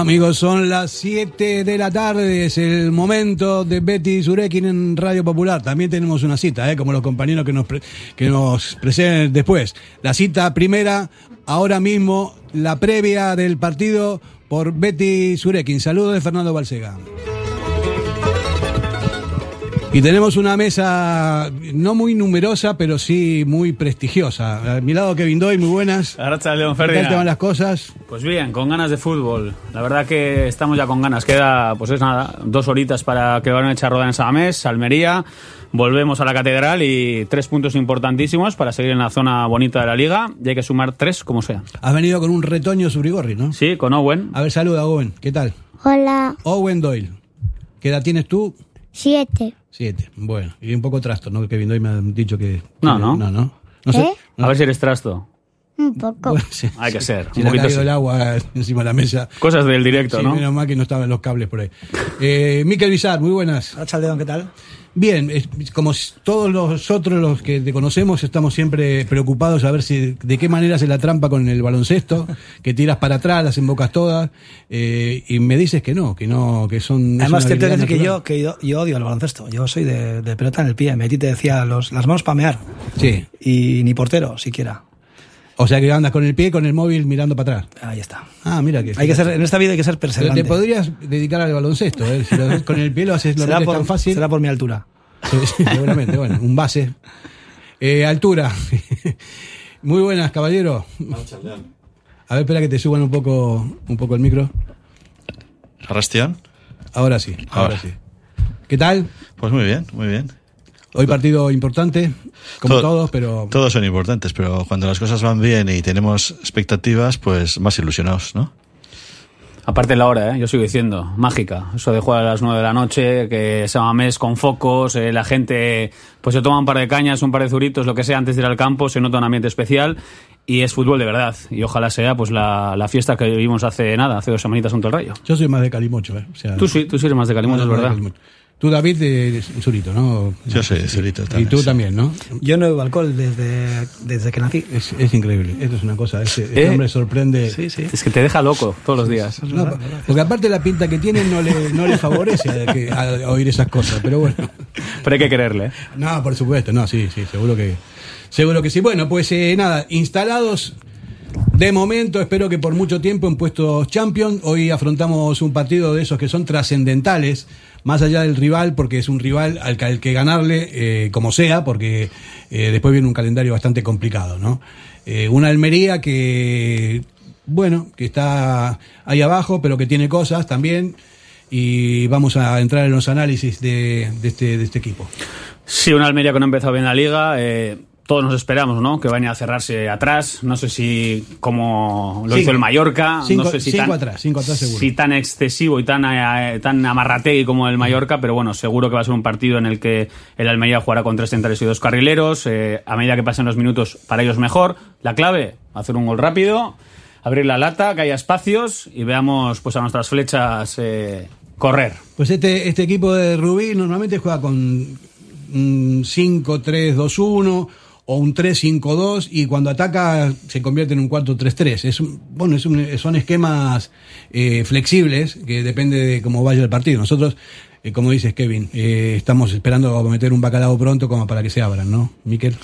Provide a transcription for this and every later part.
Amigos, son las 7 de la tarde, es el momento de Betty Surekin en Radio Popular. También tenemos una cita, ¿eh? como los compañeros que nos, pre- que nos después. La cita primera, ahora mismo, la previa del partido por Betty Surekin. Saludos de Fernando Balsega. Y tenemos una mesa no muy numerosa, pero sí muy prestigiosa. A mi lado Kevin Doy, muy buenas. Arracha León ¿Qué tal te van Ferdinand. las cosas? Pues bien, con ganas de fútbol. La verdad que estamos ya con ganas. Queda, pues es nada, dos horitas para que van a echar roda en Samamés, Almería. Volvemos a la catedral y tres puntos importantísimos para seguir en la zona bonita de la liga. Y hay que sumar tres como sea. Has venido con un retoño Surigorri, ¿no? Sí, con Owen. A ver, saluda, Owen. ¿Qué tal? Hola, Owen Doyle. ¿Qué edad tienes tú? siete. Siete. Bueno, y un poco trasto, ¿no? Kevin Doyle me ha dicho que... No, no. No, no. No sé. ¿Eh? A ver si eres trasto. Un poco. Bueno, sí. Hay que ser. Si un poquito caído sí. el agua encima de la mesa. Cosas del directo, Sí, ¿no? menos mal que no estaban los cables por ahí. Eh, Miquel Bizar, muy buenas. León, ¿qué tal? Bien, como todos nosotros los que te conocemos estamos siempre preocupados a ver si de qué manera hace la trampa con el baloncesto, que tiras para atrás, las embocas todas, eh, y me dices que no, que no, que son... Además, te tengo que yo, que yo, yo odio el baloncesto. Yo soy de, de pelota en el pie. Metí te decía los, las manos para mear. Sí, Y ni portero, siquiera. O sea que andas con el pie, con el móvil mirando para atrás. Ahí está. Ah, mira que... Hay que ser, en esta vida hay que ser perseverante. Te podrías dedicar al baloncesto, ¿eh? si lo haces con el pie lo haces lo será, por, tan fácil. será por mi altura. Sí, sí, seguramente, bueno, un base. Eh, altura. Muy buenas, caballero. A ver, espera que te suban un poco, un poco el micro. ¿Arrastión? Ahora sí, ahora Ahora. sí. ¿Qué tal? Pues muy bien, muy bien. Hoy partido importante, como Todo- todos, pero Todos son importantes, pero cuando las cosas van bien y tenemos expectativas, pues más ilusionados, ¿no? Aparte la hora, ¿eh? yo sigo diciendo, mágica. Eso de jugar a las 9 de la noche, que se llama mes con focos, eh, la gente pues se toma un par de cañas, un par de zuritos, lo que sea, antes de ir al campo, se nota un ambiente especial y es fútbol de verdad. Y ojalá sea pues la, la fiesta que vivimos hace nada, hace dos semanitas junto al rayo. yo soy más de Calimocho, ¿eh? O sea, Tú sí, tú sí eres más de Calimocho, es más de verdad. Calimocho. Tú, David, de Zurito, ¿no? Yo soy de Zurito Y también, tú sí. también, ¿no? Yo no bebo alcohol desde, desde que nací. Es, es increíble. Esto es una cosa. Este, este ¿Eh? hombre sorprende. Sí, sí. Es que te deja loco todos los días. No, porque aparte la pinta que tiene no le, no le favorece a, que- a oír esas cosas, pero bueno. Pero hay que quererle. ¿eh? No, por supuesto, no, sí, sí, seguro que, seguro que sí. Bueno, pues eh, nada, instalados de momento, espero que por mucho tiempo en puestos champion. Hoy afrontamos un partido de esos que son trascendentales, más allá del rival, porque es un rival al que, al que ganarle, eh, como sea, porque eh, después viene un calendario bastante complicado, ¿no? Eh, una Almería que, bueno, que está ahí abajo, pero que tiene cosas también. Y vamos a entrar en los análisis de, este, de este equipo. Sí, una Almería que no ha empezado bien la liga. Todos nos esperamos, ¿no? Que vayan a cerrarse atrás. No sé si como lo Cinco. hizo el Mallorca. Cinco- no sé si cinco tan, atrás, cinco atrás seguro. Si tan excesivo y tan, eh, tan amarrategui como el Mallorca, pero bueno, seguro que va a ser un partido en el que el Almería jugará con tres centrales y dos carrileros. eh, a medida que pasen los minutos, para ellos mejor. La clave, hacer un gol rápido, abrir la lata, que haya espacios y veamos pues a nuestras flechas eh, correr. Pues este, este equipo de Rubí normalmente juega con un 5-3-2-1 o un 3-5-2 y cuando ataca se convierte en un 4-3-3. Es un- bueno, es un- son esquemas eh, flexibles que depende de cómo vaya el partido. Nosotros, eh, como dices Kevin, eh, estamos esperando meter un bacalao pronto como para que se abran, ¿no, Miquel?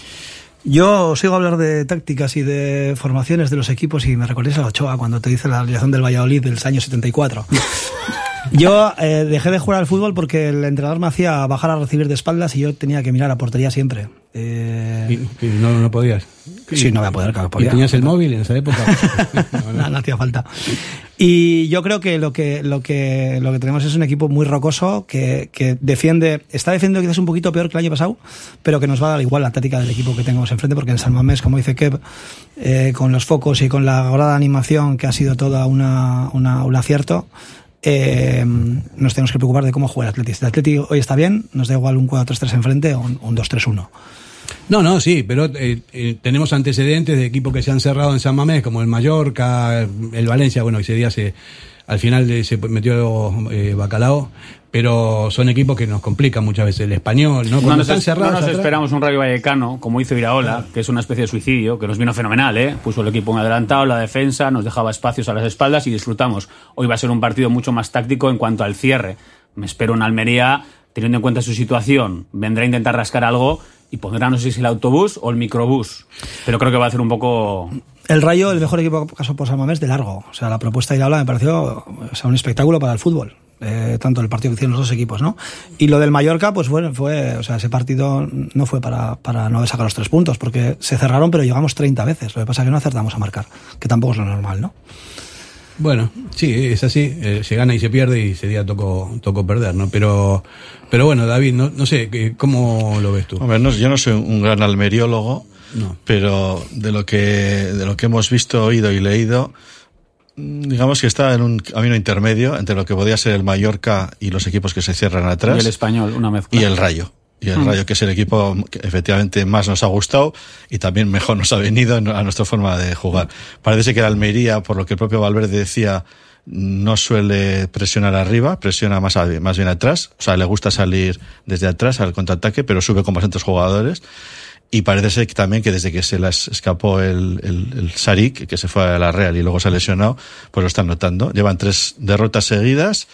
Yo sigo a hablar de tácticas y de formaciones de los equipos y me recordáis a Ochoa cuando te dice la alineación del Valladolid del año 74. Yo eh, dejé de jugar al fútbol porque el entrenador me hacía bajar a recibir de espaldas y yo tenía que mirar a portería siempre. Eh, Y- y no, no podías. sí, no voy a poder, claro, ¿Y podía. tenías el móvil en esa época? No, no. no, no hacía falta. Y yo creo que lo que lo que lo que tenemos es un equipo muy rocoso que, que defiende, está defendiendo quizás un poquito peor que el año pasado, pero que nos va a dar igual la táctica del equipo que tengamos enfrente, porque en San Mamés, como dice Kev, eh, con los focos y con la grada animación que ha sido toda una, una- un acierto. eh, nos tenemos que preocupar de cómo juega el Atleti. Si el Atleti hoy está bien, nos da igual un 4-3-3 enfrente o un, un 2-3-1. No, no, sí, pero eh, eh, tenemos antecedentes de equipos que se han cerrado en San Mamés, como el Mallorca, el Valencia, bueno, ese día se al final de- se metió eh, Bacalao, pero son equipos que nos complican muchas veces. El español, ¿no? No Cuando nos, están es- no cerrados. nos atrás- esperamos un Rayo Vallecano, como hizo Iraola, que es una especie de suicidio, que nos vino fenomenal, ¿eh? Puso el equipo en adelantado, la defensa, nos dejaba espacios a las espaldas y disfrutamos. Hoy va a ser un partido mucho más táctico en cuanto al cierre. Me espero en Almería, teniendo en cuenta su situación, vendrá a intentar rascar algo y pondrá, no sé si el autobús o el microbús. Pero creo que va a ser un poco El Rayo, el mejor equipo pasó por San Mamés del largo. O sea, la propuesta de Iraola me pareció un espectáculo para el fútbol. Eh, tanto el partido que hicieron los dos equipos, ¿no? Y lo del Mallorca, pues fue, fue o sea, ese partido no fue para, para no sacar los tres puntos, porque se cerraron, pero llegamos 30 veces. Lo que pasa es que no acertamos a marcar, que tampoco es lo normal, ¿no? Bueno, sí, es así. eh, se gana y se pierde y ese día tocó, tocó perder, ¿no? Pero, pero bueno, David, no, no sé, ¿qué- ¿cómo lo ves tú? Hombre, no- yo no soy un gran almeriólogo, No. pero de lo que de lo que hemos visto, oído y leído, digamos que está en un camino intermedio entre lo que podía ser el Mallorca y los equipos que se cierran y atrás el español, una mezcla. y el Rayo. Y el Rayo, que es el equipo que efectivamente más nos ha gustado y también mejor nos ha venido en- a nuestra forma de jugar. Parece que el Almería, por lo que el propio Valverde decía, no suele presionar arriba, presiona más, a- más bien atrás. O sea, le gusta salir desde atrás al contraataque, pero sube con bastantes jugadores. Y parece ser que también que desde que se les escapó el, el, el Sarik, que se fue a la Real y luego se ha lesionado, pues lo están notando. Llevan tres derrotas seguidas,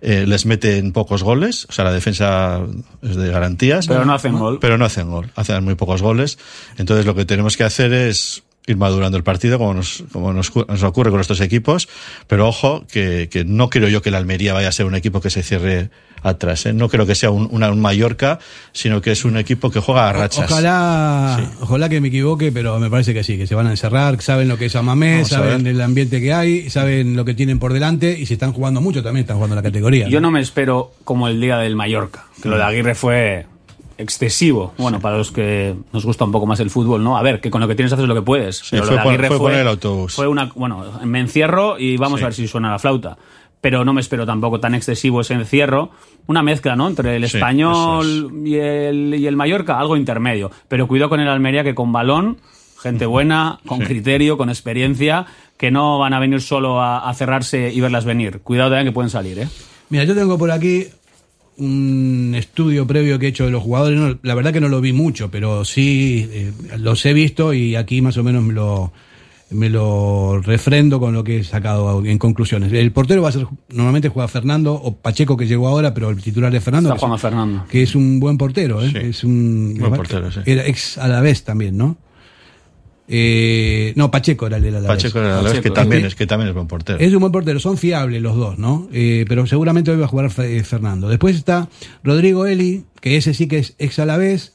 eh, les meten pocos goles, o sea, la defensa es de garantías. Pero no hacen gol. Pero no hacen gol, hacen muy pocos goles. Entonces lo que tenemos que hacer es ir madurando el partido como nos, como nos, cu- nos ocurre con estos equipos, pero ojo que, que no creo yo que el Almería vaya a ser un equipo que se cierre atrás. ¿eh? No creo que sea un, una- un Mallorca, sino que es un equipo que juega a rachas. Ojalá, ojalá que me equivoque, pero me parece que sí, que se van a encerrar, saben lo que es Amamé, Vamos saben el ambiente que hay, saben lo que tienen por delante y si están jugando mucho también están jugando la categoría. Yo no me espero como el día del Mallorca, que lo de Aguirre fue excesivo. Bueno, para los que nos gusta un poco más el fútbol, ¿no? A ver, que con lo que tienes haces lo que puedes. Pero lo fue fue poner el autobús. Fue una, bueno, me encierro y vamos Sí. a ver si suena la flauta. Pero no me espero tampoco tan excesivo ese encierro. Una mezcla, ¿no? Entre el Sí, español y, el, y el Mallorca, algo intermedio. Pero cuidado con el Almería que con balón, gente buena, con Sí. criterio, con experiencia, que no van a venir solo a, a cerrarse y verlas venir. Cuidado también que pueden salir, ¿eh? Mira, yo tengo por aquí un estudio previo que he hecho de los jugadores. No, la verdad que no lo vi mucho, pero sí eh, los he visto y aquí más o menos me lo, me lo refrendo con lo que he sacado en conclusiones. El portero va a ser, normalmente juega Fernando o Pacheco que llegó ahora, pero el titular es Fernando. Está que es- jugando Fernando. que es un buen portero, ¿eh? Sí. Es un Buen portero, sí. Era ex a la vez también, ¿no? Eh, no, Pacheco era el de la Pacheco era la vez Pacheco, que también, es, que también es buen portero. Es un buen portero, son fiables los dos, ¿no? Eh, pero seguramente hoy va a jugar eh, Fernando. Después está Rodrigo Eli, que ese sí que es ex a la vez,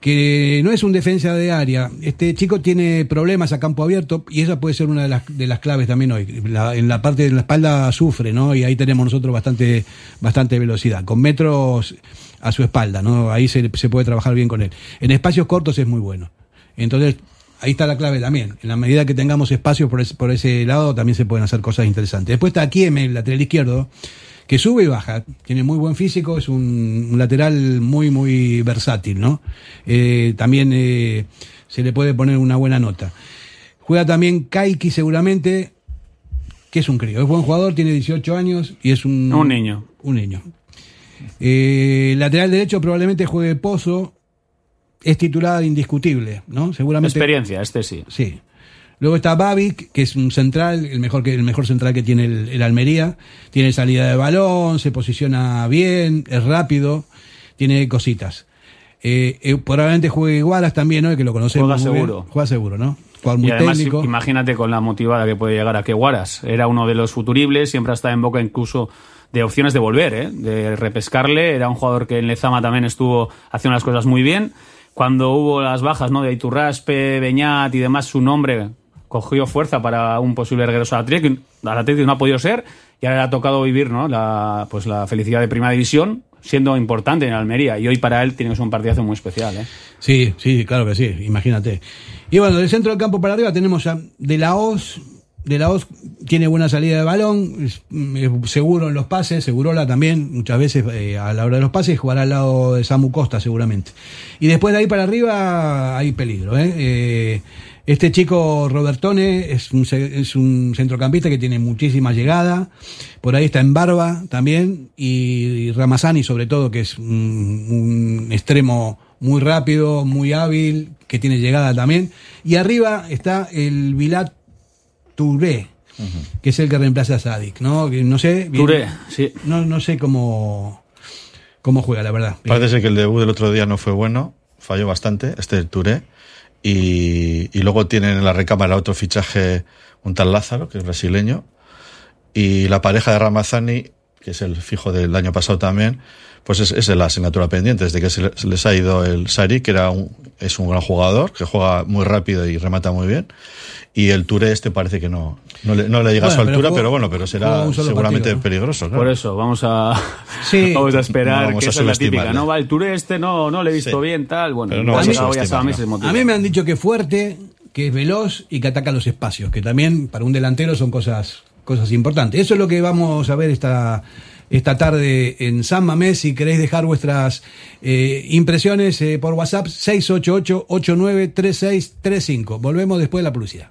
que no es un defensa de área. Este chico tiene problemas a campo abierto y esa puede ser una de las, de las claves también hoy. La- en la parte de la espalda sufre, ¿no? Y ahí tenemos nosotros bastante, bastante velocidad, con metros a su espalda, ¿no? Ahí se, se puede trabajar bien con él. En espacios cortos es muy bueno. Entonces, ahí está la clave también. En la medida que tengamos espacios por, ese- por ese lado, también se pueden hacer cosas interesantes. Después está Kieme, el lateral izquierdo, que sube y baja. Tiene muy buen físico, es un, un lateral muy, muy versátil, ¿no? Eh, también eh, se le puede poner una buena nota. Juega también Kaiki seguramente, que es un crío. Es buen jugador, tiene 18 años y es un... Un niño. Un niño. Eh, lateral derecho probablemente juegue Pozo. Es titular indiscutible, ¿no? Seguramente. Experiencia, este sí. Sí. Luego está Babic, que es un central, el mejor, que, el mejor central que tiene el, el Almería. Tiene salida de balón, se posiciona bien, es rápido, tiene cositas. Eh, eh, probablemente juegue Guaras también, ¿no? Que lo conocemos. Juega muy bien. seguro. Juega seguro, ¿no? Juega muy y además, técnico. imagínate con la motivada que puede llegar a Keguaras. Era uno de los futuribles, siempre ha estado en boca incluso de opciones de volver, ¿eh? de repescarle. Era un jugador que en Lezama también estuvo haciendo las cosas muy bien. Cuando hubo las bajas ¿no? de Iturraspe, Beñat y demás, su nombre cogió fuerza para un posible regreso al Atlético. Al Atlético no ha podido ser y ahora le ha tocado vivir ¿no? la, pues la felicidad de Primera División, siendo importante en Almería. Y hoy para él tiene que ser un partidazo muy especial. ¿eh? Sí, sí, claro que sí, imagínate. Y bueno, del centro del campo para arriba tenemos a De La Hoz. De La Hoz tiene buena salida de balón, seguro en los pases, Segurola también, muchas veces eh, a la hora de los pases jugará al lado de Samu Costa seguramente. Y después de ahí para arriba hay peligro. ¿eh? Eh, Este chico Robertone es un, ce- es un centrocampista que tiene muchísima llegada. Por ahí está en Barba también. Y Ramazani, sobre todo, que es un, un extremo muy rápido, muy hábil, que tiene llegada también. Y arriba está el Vilat Touré, que es el que reemplaza a Sadik, ¿no? Que no sé. bien- Touré, sí. No, no sé cómo, cómo juega, la verdad. Parece ser que el debut del otro día no fue bueno, falló bastante, este del Touré. Y, y luego tienen en la recámara otro fichaje, un tal Lázaro, que es brasileño. Y la pareja de Ramazani, que es el fijo del año pasado también, pues es, es la asignatura pendiente. Desde que se, le- se les ha ido el Sari, que era un, es un gran jugador, que juega muy rápido y remata muy bien. Y el Touré este parece que no, no, le, no le llega a su Bueno, pero altura, jugó- pero bueno, pero será seguramente partido, ¿no? peligroso. claro. Por eso, vamos a, Sí. vamos a esperar, No vamos que a esa es la típica. No, va, el Touré este no, no le he visto Sí. bien, tal. Bueno, no a hoy a mí me han dicho que es fuerte, que es veloz y que ataca los espacios, que también para un delantero son cosas, cosas importantes. Eso es lo que vamos a ver esta, esta tarde en San Mamés. Si queréis dejar vuestras eh, impresiones eh, por WhatsApp, 688-893635. Volvemos después de la publicidad.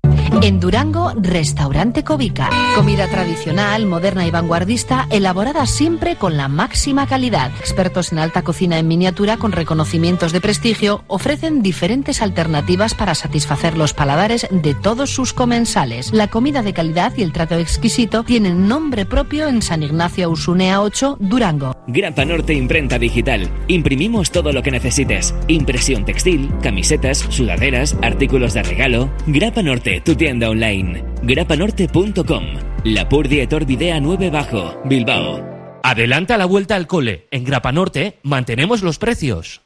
En Durango, Restaurante Covica. Comida tradicional, moderna y vanguardista, elaborada siempre con la máxima calidad. Expertos en alta cocina en miniatura con reconocimientos de prestigio ofrecen diferentes alternativas para satisfacer los paladares de todos sus comensales. La comida de calidad y el trato exquisito tienen nombre propio en San Ignacio Usunea 8, Durango. Grapa Norte Imprenta Digital. Imprimimos todo lo que necesites. Impresión textil, camisetas, sudaderas, artículos de regalo. Grapa Norte, tu tienda online. grapanorte.com. La Purdie Videa 9 Bajo, Bilbao. Adelanta la vuelta al cole. En Grapa Norte mantenemos los precios.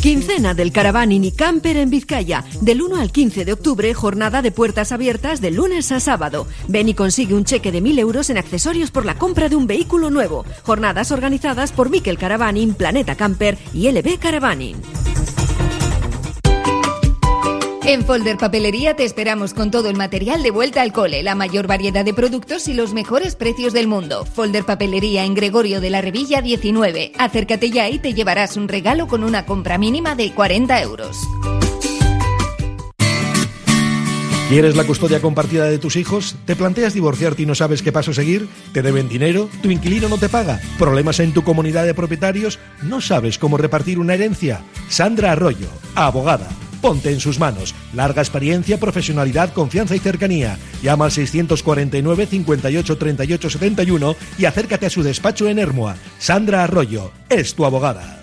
Quincena del Caravaning y Camper en Vizcaya. Del 1 al 15 de octubre, jornada de puertas abiertas de lunes a sábado. Ven y consigue un cheque de 1.000 euros en accesorios por la compra de un vehículo nuevo. Jornadas organizadas por Miquel Caravaning, Planeta Camper y LB Caravaning. En Folder Papelería te esperamos con todo el material de vuelta al cole, la mayor variedad de productos y los mejores precios del mundo. Folder Papelería en Gregorio de la Revilla 19. Acércate ya y te llevarás un regalo con una compra mínima de 40 euros. ¿Quieres la custodia compartida de tus hijos? ¿Te planteas divorciarte y no sabes qué paso seguir? ¿Te deben dinero? ¿Tu inquilino no te paga? ¿Problemas en tu comunidad de propietarios? ¿No sabes cómo repartir una herencia? Sandra Arroyo, abogada. Ponte en sus manos. Larga experiencia, profesionalidad, confianza y cercanía. Llama al 649 58 38 71 y acércate a su despacho en Hermoa. Sandra Arroyo es tu abogada.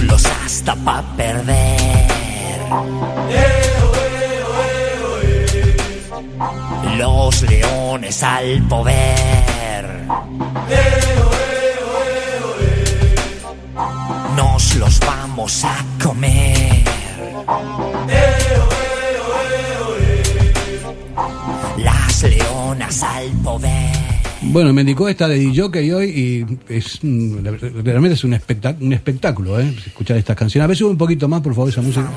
Chulos hasta pa' perder. Los leones al poder. Nos los vamos a comer. Las leonas al poder. Bueno, me indicó esta de DJ hoy y es mm, realmente es un, espectá- un espectáculo, ¿eh? Escuchar estas canciones. A ver, sube un poquito más, por favor, esa música.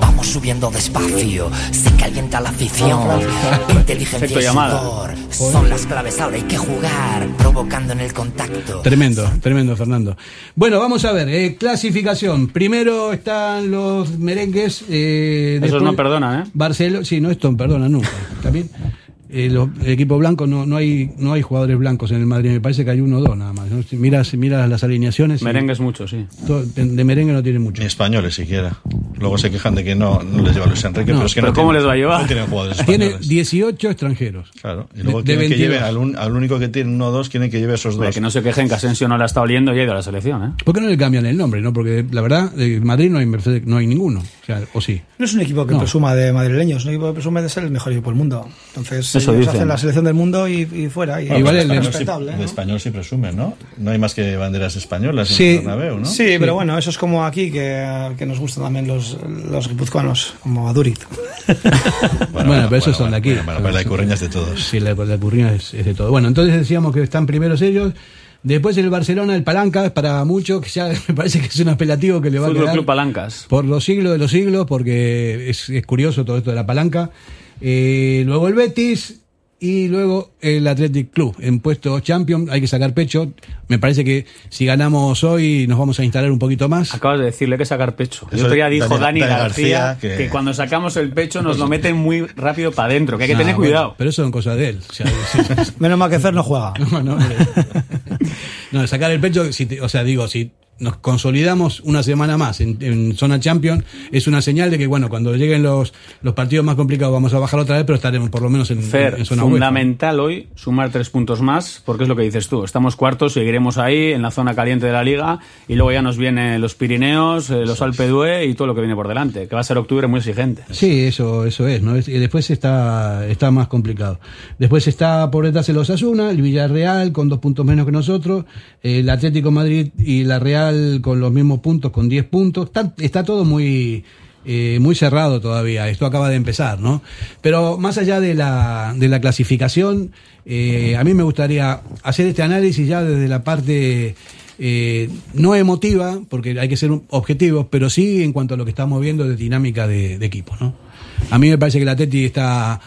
Vamos subiendo despacio, se calienta la afición. Inteligencia y sudor son las claves. Ahora hay que jugar, provocando en el contacto. Tremendo, tremendo, Fernando. Bueno, vamos a ver, eh, clasificación. Primero están los merengues. Eh, Esos no perdonan, ¿eh? Barcelona, sí, no, esto perdona nunca. También. Eh, los- el equipo blanco no, no hay no hay jugadores blancos en el Madrid, me parece que hay uno o dos nada más. ¿no? Si miras, miras las alineaciones. Merengues mucho, sí. to- de, de merengue no tiene mucho. Ni españoles siquiera. Luego se quejan de que no, no les lleva Luis Enrique, No, pero es que pero no ¿cómo tienen- les va a llevar? No tienen jugadores Tiene españoles. 18 extranjeros. Claro. Y luego de- de quieren que 22. lleve al, un- al único que tiene uno o dos, quieren que lleve a esos dos. que no se quejen que Asensio no la está oliendo y ha ido a la selección, ¿eh? ¿Por qué no le cambian el nombre? no Porque la verdad, en Madrid no hay, Mercedes- no hay ninguno. O sea, o sí. No es un equipo que No. presuma de madrileños, es un equipo que presume de ser el mejor equipo del mundo. Entonces, Eso ellos dicen. hacen la selección del mundo y, y fuera. Y, Bueno, es el español, respetable, sí, ¿no? el español sí presume, ¿no? No hay más que banderas españolas en Sí, el Bernabéu, ¿no? sí, pero bueno, eso es como aquí, que, que nos gustan también los, los guipuzcoanos, como a Duriz. Bueno, pero esos son de aquí. Bueno, pero la curreña es de todos. Sí, la, la curreña es, es de todo. Bueno, entonces decíamos que están primeros ellos. Después el Barcelona, el Palanca, para muchos, que ya me parece que es un apelativo que le va a quedar. Club Palancas. Por los siglos de los siglos, porque es, es curioso todo esto de la palanca. Eh, luego el Betis y luego el Athletic Club en puesto champion. Hay que sacar pecho. Me parece que si ganamos hoy nos vamos a instalar un poquito más. Acabas de decirle que sacar pecho. El Eso otro día dijo Dani- Dani, Dani García, García que... que- cuando sacamos el pecho nos lo meten muy rápido para adentro, que hay que tener bueno, cuidado. pero eso son cosas de él. O sea, Menos mal que Fer no juega. No, no. No, sacar el pecho, si te- o sea, digo, si nos consolidamos una semana más en, en zona champion, es una señal de que, bueno, cuando lleguen los, los partidos más complicados vamos a bajar otra vez, pero estaremos por lo menos en, Fer, en zona UEFA. fundamental hoy sumar tres puntos más, porque es lo que dices tú. Estamos cuartos, seguiremos ahí en la zona caliente de la liga y luego ya nos vienen los Pirineos, eh, los Alpe d'Huez y todo lo que viene por delante, que va a ser octubre muy exigente. Sí, eso, eso es, ¿no? Y después está, está más complicado. Después está por detrás el Osasuna, el Villarreal con dos puntos menos que nosotros, el Atlético Madrid y la Real con los mismos puntos, con 10 puntos. Está, todo muy, eh, muy cerrado todavía. Esto acaba de empezar, ¿no? Pero más allá de la, de la clasificación, eh, a mí me gustaría hacer este análisis ya desde la parte eh, no emotiva, porque hay que ser objetivos, pero sí en cuanto a lo que estamos viendo de dinámica de, de equipo, ¿no? A mí me parece que el Atleti está,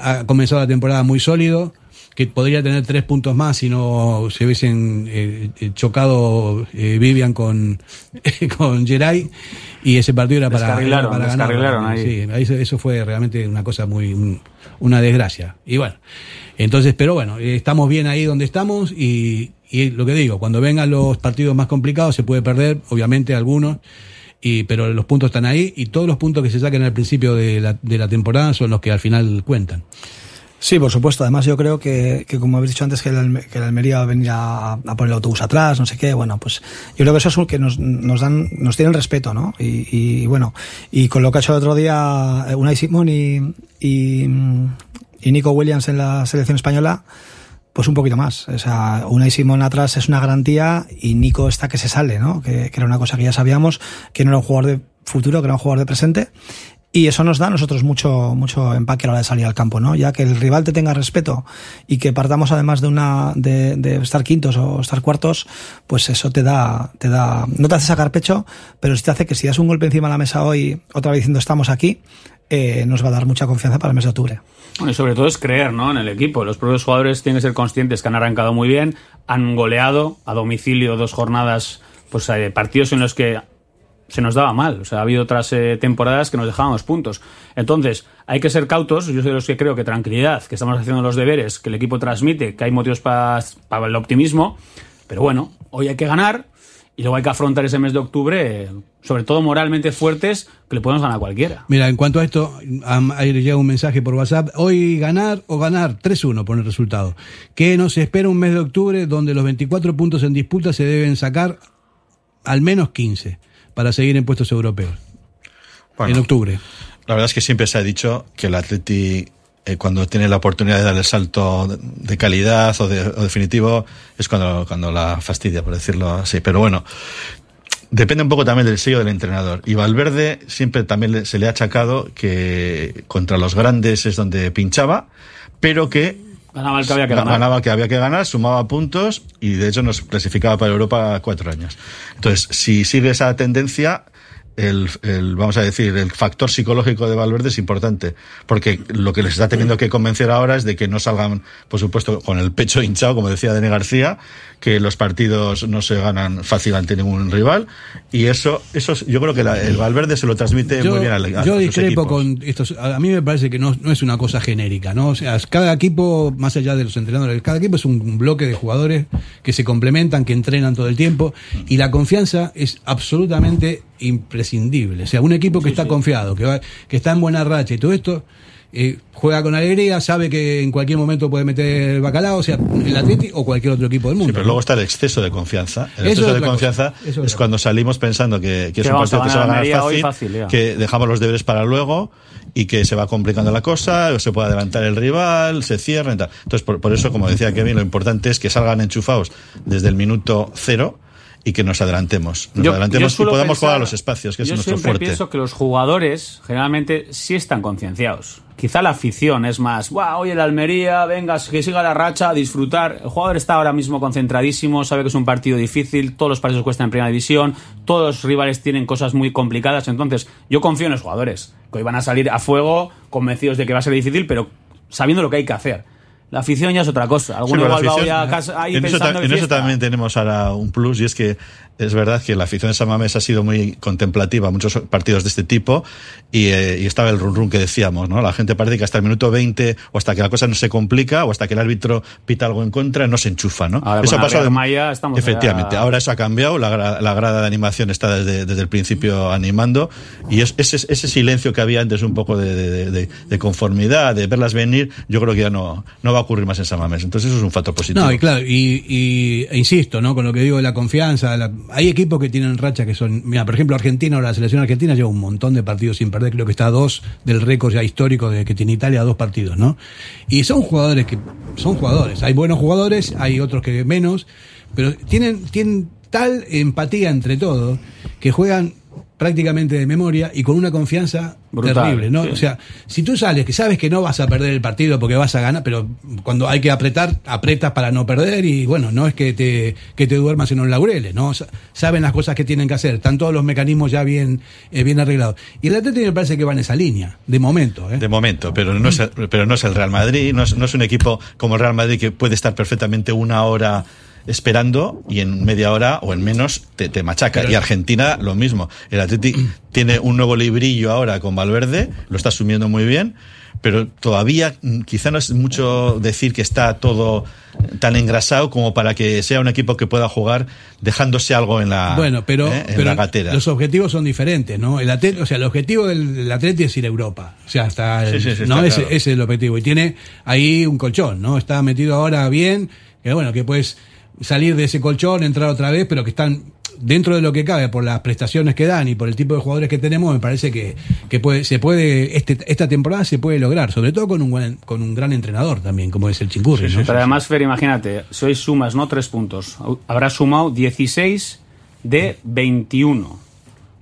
ha comenzado la temporada muy sólido, que podría tener tres puntos más si no se hubiesen eh, chocado eh, Vivian con, con Geray y ese partido era para, era Descarrilaron, para ganar. descarrilaron ahí. Sí, eso, eso fue realmente una cosa muy, un- una desgracia. Y bueno, entonces, pero bueno, eh, estamos bien ahí donde estamos y, y lo que digo, cuando vengan los partidos más complicados se puede perder, obviamente algunos, y, pero los puntos están ahí y todos los puntos que se saquen al principio de la, de la temporada son los que al final cuentan. Sí, por supuesto. Además, yo creo que, que como habéis dicho antes, que el, que el Almería va a venir a, a poner el autobús atrás, no sé qué. Bueno, pues yo creo que eso es un que nos, nos dan, nos tienen respeto, ¿no? Y, y bueno, y con lo que ha hecho el otro día eh, Unai Simón y, y, y Nico Williams en la selección española, pues un poquito más. O sea, Unai Simón atrás es una garantía y Nico está que se sale, ¿no? Que, que era una cosa que ya sabíamos, que no era un jugador de futuro, que era un jugador de presente. Y eso nos da a nosotros mucho, mucho empaque a la hora de salir al campo, ¿no? Ya que el rival te tenga respeto y que partamos además de una, de, estar quintos o estar cuartos, pues eso te da, te da, no te hace sacar pecho, pero sí te hace que si das un golpe encima de la mesa hoy, otra vez diciendo estamos aquí, eh, nos va a dar mucha confianza para el mes de octubre. Y sobre todo es creer ¿no? en el equipo. Los propios jugadores tienen que ser conscientes que han arrancado muy bien, han goleado a domicilio dos jornadas, pues eh, partidos en los que se nos daba mal. O sea, ha habido otras eh, temporadas que nos dejábamos puntos. Entonces, hay que ser cautos. Yo soy de los que creo que tranquilidad, que estamos haciendo los deberes, que el equipo transmite, que hay motivos para el optimismo. Pero bueno, hoy hay que ganar y luego hay que afrontar ese mes de octubre, sobre todo moralmente fuertes, que le podemos ganar a cualquiera. Mira, en cuanto a esto, ahí llega un mensaje por WhatsApp. Hoy ganar o ganar 3-1 por el resultado. Que nos espera un mes de octubre donde los 24 puntos en disputa se deben sacar al menos 15 para seguir en puestos europeos. Bueno, en octubre. La verdad es que siempre se ha dicho que el Atleti, eh, cuando tiene la oportunidad de dar el salto de, calidad o, de, o definitivo, es cuando, cuando la fastidia, por decirlo así. Pero bueno, depende un poco también del sello del entrenador. Y Valverde siempre también se le ha achacado que contra los grandes es donde pinchaba, pero que Ganaba el que había que ganar. Ganaba el que había que ganar, sumaba puntos y de hecho nos clasificaba para Europa cuatro años. Entonces, si sigue esa tendencia, el, el, vamos a decir, el factor psicológico de Valverde es importante, porque lo que les está teniendo que convencer ahora es de que no salgan, por supuesto, con el pecho hinchado, como decía Dene García, que los partidos no se ganan fácil ante ningún rival, y eso, eso yo creo que la, el Valverde se lo transmite yo, muy bien al a Yo discrepo con estos. A mí me parece que no, no es una cosa genérica, ¿no? O sea, cada equipo, más allá de los entrenadores, cada equipo es un bloque de jugadores que se complementan, que entrenan todo el tiempo, y la confianza es absolutamente imprescindible. O sea, un equipo que está confiado, que, va, que está en buena racha y todo esto. eh, juega con alegría, sabe que en cualquier momento puede meter bacalao, o sea, el Atleti o cualquier otro equipo del mundo. Sí, pero luego está el exceso de confianza. El Eso es exceso de confianza es cuando salimos pensando que, que es un partido que se va a ganar fácil, que dejamos los deberes para luego y que se va complicando la cosa, o se puede adelantar el rival, se cierra y tal. Entonces, por, por eso, como decía Kevin, lo importante es que salgan enchufados desde el minuto cero y que nos adelantemos. Nos adelantemos y podamos jugar a los espacios, que es yo nuestro siempre fuerte. pienso que los jugadores generalmente sí están concienciados. Quizá la afición es más, wow, oye, el Almería, venga, que siga la racha, a disfrutar. El jugador está ahora mismo concentradísimo, sabe que es un partido difícil, todos los partidos cuestan en primera división, todos los rivales tienen cosas muy complicadas. Entonces, yo confío en los jugadores, que hoy van a salir a fuego, convencidos de que va a ser difícil, pero sabiendo lo que hay que hacer. La afición ya es otra cosa. Sí, Alguno la igual va hoy afición- a casa ahí en eso, pensando ta- en en eso también tenemos ahora un plus y es que es verdad que la afición de San Mamés ha sido muy contemplativa muchos partidos de este tipo y, eh, y estaba el run run que decíamos, ¿no? La gente parece que hasta el minuto 20 o hasta que la cosa no se complica o hasta que el árbitro pita algo en contra no se enchufa, ¿no? Ahora eso ha pasado. Maya estamos Efectivamente, ahora eso ha cambiado, la, gra- la grada de animación está desde, desde el principio animando y es- ese, ese silencio que había antes un poco de, de- de- de conformidad, de verlas venir, yo creo que ya no, no va a ocurrir más en San Mamés. Entonces eso es un factor positivo. No, y claro, y, y- e insisto, ¿no? Con lo que digo de la confianza, la- hay equipos que tienen racha que son, mira, por ejemplo, Argentina, ahora la selección argentina lleva un montón de partidos sin perder, creo que está a dos del récord ya histórico de que tiene Italia, dos partidos, ¿no? Y son jugadores que, son jugadores, hay buenos jugadores, hay otros que menos, pero tienen, tienen tal empatía entre todos que juegan prácticamente de memoria y con una confianza Brutal, terrible, ¿no? sí. O sea, si tú sales que sabes que no vas a perder el partido porque vas a ganar, pero cuando hay que apretar, apretas para no perder y bueno, no es que te, que te duermas en los laureles, ¿no? Sa- Saben las cosas que tienen que hacer, están todos los mecanismos ya bien, eh, bien arreglados. Y el Atlético me parece que va en esa línea, de momento, ¿eh? De momento, pero no es el, pero no es el Real Madrid, no es, no es un equipo como el Real Madrid que puede estar perfectamente una hora esperando y en media hora o en menos te, te machaca. Pero- y Argentina lo mismo. El Atleti tiene un nuevo librillo ahora con Valverde, lo está asumiendo muy bien, pero todavía mm, quizá no es mucho decir que está todo tan engrasado como para que sea un equipo que pueda jugar dejándose algo en la, Bueno, pero, ¿eh? en pero la gatera. los objetivos son diferentes, ¿no? El Atlet- o sea, el objetivo del, del Atleti es ir a Europa. O sea, hasta Sí, el- sí, sí, no ese, claro. ese es el objetivo. Y tiene ahí un colchón, ¿no? Está metido ahora bien, que bueno, que puedes salir de ese colchón, entrar otra vez, pero que están dentro de lo que cabe por las prestaciones que dan y por el tipo de jugadores que tenemos, me parece que, que puede, se puede, este, esta temporada se puede lograr, sobre todo con un buen, con un gran entrenador también, como es el Chingurri, ¿no? Pero además, Fer, imagínate, si hoy sumas, ¿no? Tres puntos. Habrás sumado 16 de 21,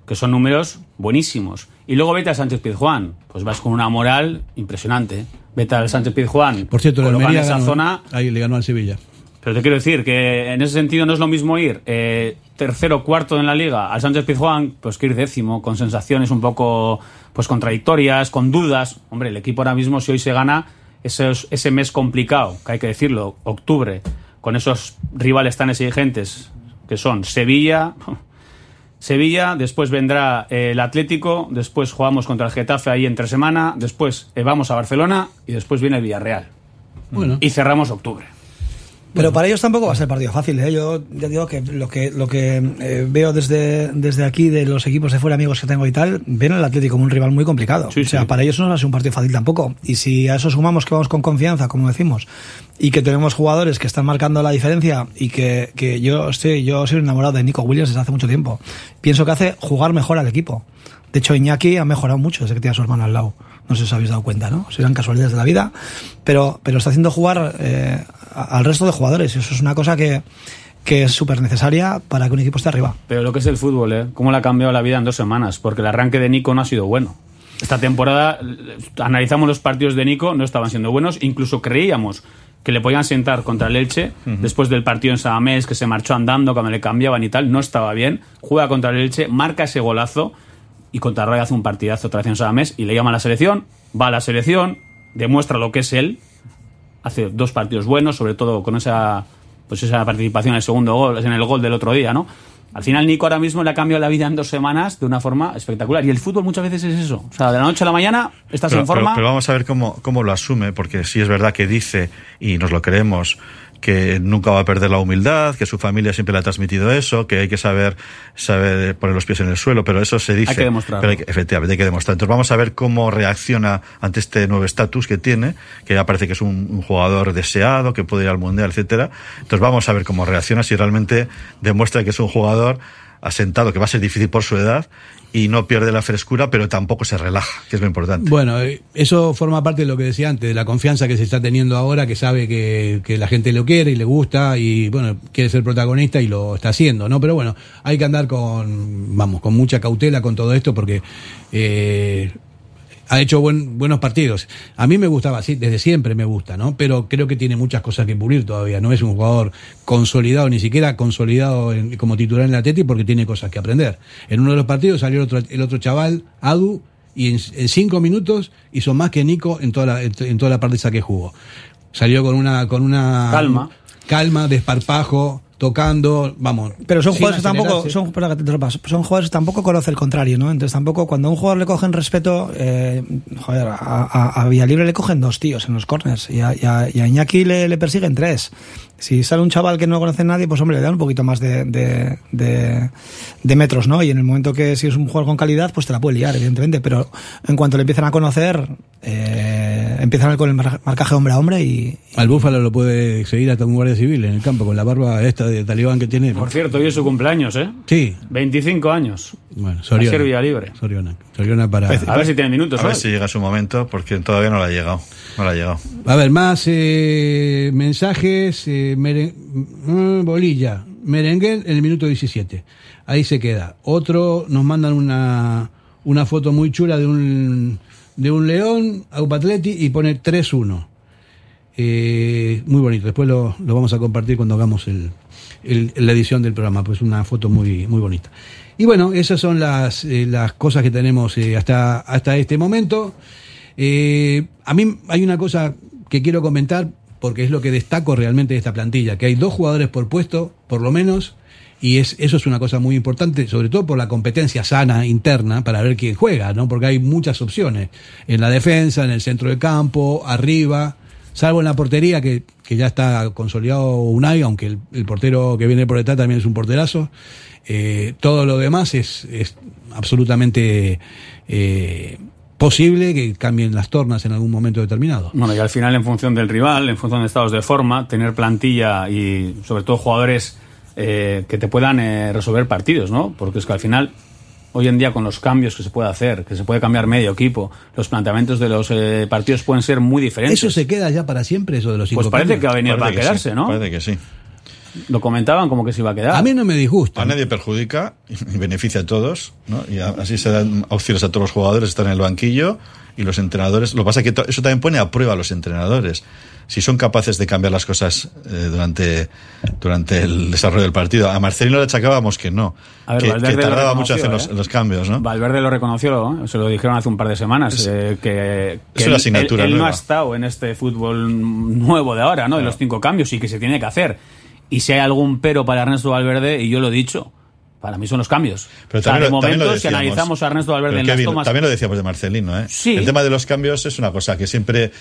que son números buenísimos. Y luego vete a Sánchez Pizjuán, pues vas con una moral impresionante. Vete al Sánchez Pizjuán, Por cierto, colocan Almería esa ganó- zona. ahí le ganó al Sevilla. Pero te quiero decir que en ese sentido no es lo mismo ir eh, tercero cuarto en la liga al Sánchez Pizjuán, pues que ir décimo, con sensaciones un poco pues contradictorias, con dudas. Hombre, el equipo ahora mismo, si hoy se gana, ese, ese mes complicado, que hay que decirlo, octubre, con esos rivales tan exigentes que son Sevilla, Sevilla, después vendrá eh, el Atlético, después jugamos contra el Getafe ahí entre semana, después eh, vamos a Barcelona y después viene el Villarreal. Bueno. Y cerramos octubre. Pero para ellos tampoco va a ser partido fácil. ¿eh? Yo ya digo que lo que lo que eh, veo desde, desde aquí de los equipos de fuera amigos que tengo y tal, ven al Atlético como un rival muy complicado. o sea, para ellos no va a ser un partido fácil tampoco. Y si a eso sumamos que vamos con confianza, como decimos, y que tenemos jugadores que están marcando la diferencia y que, que yo estoy yo soy enamorado de Nico Williams desde hace mucho tiempo. Pienso que hace jugar mejor al equipo. De hecho, Iñaki ha mejorado mucho desde que tiene a su hermano al lado. No sé si os habéis dado cuenta, ¿no? Serán casualidades de la vida, pero, pero está haciendo jugar eh, al resto de jugadores. Eso es una cosa que, que es súper necesaria para que un equipo esté arriba. Pero lo que es el fútbol, ¿eh? ¿Cómo le ha cambiado la vida en dos semanas? Porque el arranque de Nico no ha sido bueno. Esta temporada, eh, analizamos los partidos de Nico, no estaban siendo buenos. Incluso creíamos que le podían sentar contra el Elche, después del partido en Samamés, que se marchó andando cuando le cambiaban y tal, no estaba bien, juega contra el Elche, marca ese golazo y contra Rayo hace un partidazo otra vez en Samamés y le llama a la selección, va a la selección, demuestra lo que es él, hace dos partidos buenos, sobre todo con esa pues esa participación en el segundo gol, en el gol del otro día, ¿no? Al final Nico ahora mismo le ha cambiado la vida en dos semanas de una forma espectacular. Y el fútbol muchas veces es eso. O sea, de la noche a la mañana estás pero, en forma. Pero, pero, vamos a ver cómo, cómo lo asume, porque sí es verdad que dice, y nos lo creemos, que nunca va a perder la humildad, que su familia siempre le ha transmitido eso, que hay que saber, saber poner los pies en el suelo, pero eso se dice. Hay que demostrarlo. Pero hay que, efectivamente, hay que demostrar. Entonces vamos a ver cómo reacciona ante este nuevo estatus que tiene, que ya parece que es un, un, jugador deseado, que puede ir al Mundial, etcétera. Entonces vamos a ver cómo reacciona, si realmente demuestra que es un jugador asentado, que va a ser difícil por su edad, y no pierde la frescura, pero tampoco se relaja, que es lo importante. Bueno, eh, eso forma parte de lo que decía antes, de la confianza que se está teniendo ahora, que sabe que, que, la gente lo quiere y le gusta y bueno, quiere ser protagonista y lo está haciendo, ¿no? Pero bueno, hay que andar con, vamos, con mucha cautela con todo esto porque eh, ha hecho buen, buenos partidos. A mí me gustaba, sí, desde siempre me gusta, ¿no? Pero creo que tiene muchas cosas que pulir todavía. No es un jugador consolidado, ni siquiera consolidado en, como titular en la Teti, porque tiene cosas que aprender. En uno de los partidos salió el otro, el otro chaval, Adu, y en, en, cinco minutos hizo más que Nico en toda la, en toda la parte esa que jugó. Salió con una, con una calma, calma, desparpajo, tocando, vamos. Pero son jugadores que tampoco, son, son jugadores que tampoco conoce el contrario, ¿no? Entonces tampoco, cuando a un jugador le cogen respeto, eh, joder, a, a, a, Villalibre le cogen dos tíos en los corners y a, y a, y a Iñaki le, le, persiguen tres. Si sale un chaval que no conoce a nadie, pues hombre, le dan un poquito más de, de, de, de, metros, ¿no? Y en el momento que si es un jugador con calidad, pues te la puede liar, evidentemente. Pero en cuanto le empiezan a conocer, eh, empiezan con el marcaje hombre a hombre y... Al Búfalo lo puede seguir hasta un guardia civil en el campo con la barba esta de talibán que tiene. Por cierto, hoy es su cumpleaños, ¿eh? Sí. 25 años. Bueno, Soriona. Servia libre. Soriona. Soriona para... A ver si tiene minutos. A ver si llega su momento, porque todavía no le ha llegado. No le ha llegado. A ver, más eh, mensajes. Eh, meren... mm, bolilla. Merengue en el minuto 17. Ahí se queda. Otro, nos mandan una, una foto muy chula de un, de un león, Aupatleti, y pone 3-1. Eh, muy bonito. Después lo, lo, vamos a compartir cuando hagamos el, el, la edición del programa, pues una foto muy, muy bonita. Y bueno, esas son las, eh, las cosas que tenemos eh, hasta, hasta este momento. Eh, a mí hay una cosa que quiero comentar, porque es lo que destaco realmente de esta plantilla, que hay dos jugadores por puesto, por lo menos, y es, eso es una cosa muy importante, sobre todo por la competencia sana interna para ver quién juega, ¿no? Porque hay muchas opciones. En la defensa, en el centro del campo, arriba, salvo en la portería, que, que ya está consolidado Unai, aunque el, portero que viene por detrás también es un porterazo. Eh, todo lo demás es, es absolutamente eh, posible que cambien las tornas en algún momento determinado. Bueno, y al final, en función del rival, en función de estados de forma, tener plantilla y sobre todo jugadores eh, que te puedan eh, resolver partidos, ¿no? Porque es que al final hoy en día con los cambios que se puede hacer, que se puede cambiar medio equipo, los planteamientos de los eh, partidos pueden ser muy diferentes. ¿Eso se queda ya para siempre, eso de los cinco Pues parece cambios? que va a venir para quedarse, sí, ¿no? Parece que sí. Lo comentaban como que se iba a quedar. A mí no me disgusta. A nadie perjudica y beneficia a todos, ¿no? Y así se dan opciones a todos los jugadores, están en el banquillo y los entrenadores. Lo que pasa es que eso también pone a prueba a los entrenadores. Si son capaces de cambiar las cosas eh, durante, durante el desarrollo del partido. A Marcelino le achacábamos que no. A ver, que, tardaba mucho en hacer los, ¿eh? los cambios, ¿no? Valverde lo reconoció, se lo dijeron hace un par de semanas, Es- eh, que, que es una él- asignatura él, él no ha estado en este fútbol nuevo de ahora, ¿no? De los cinco cambios y que se tiene que hacer. Y si hay algún pero para Ernesto Valverde, y yo lo he dicho, para mí son los cambios. Pero O sea, también, de momento, si analizamos a Ernesto Valverde Pero en las Kevin, tomas... También lo decíamos de Marcelino, ¿eh? Sí. El tema de los cambios es una cosa que siempre.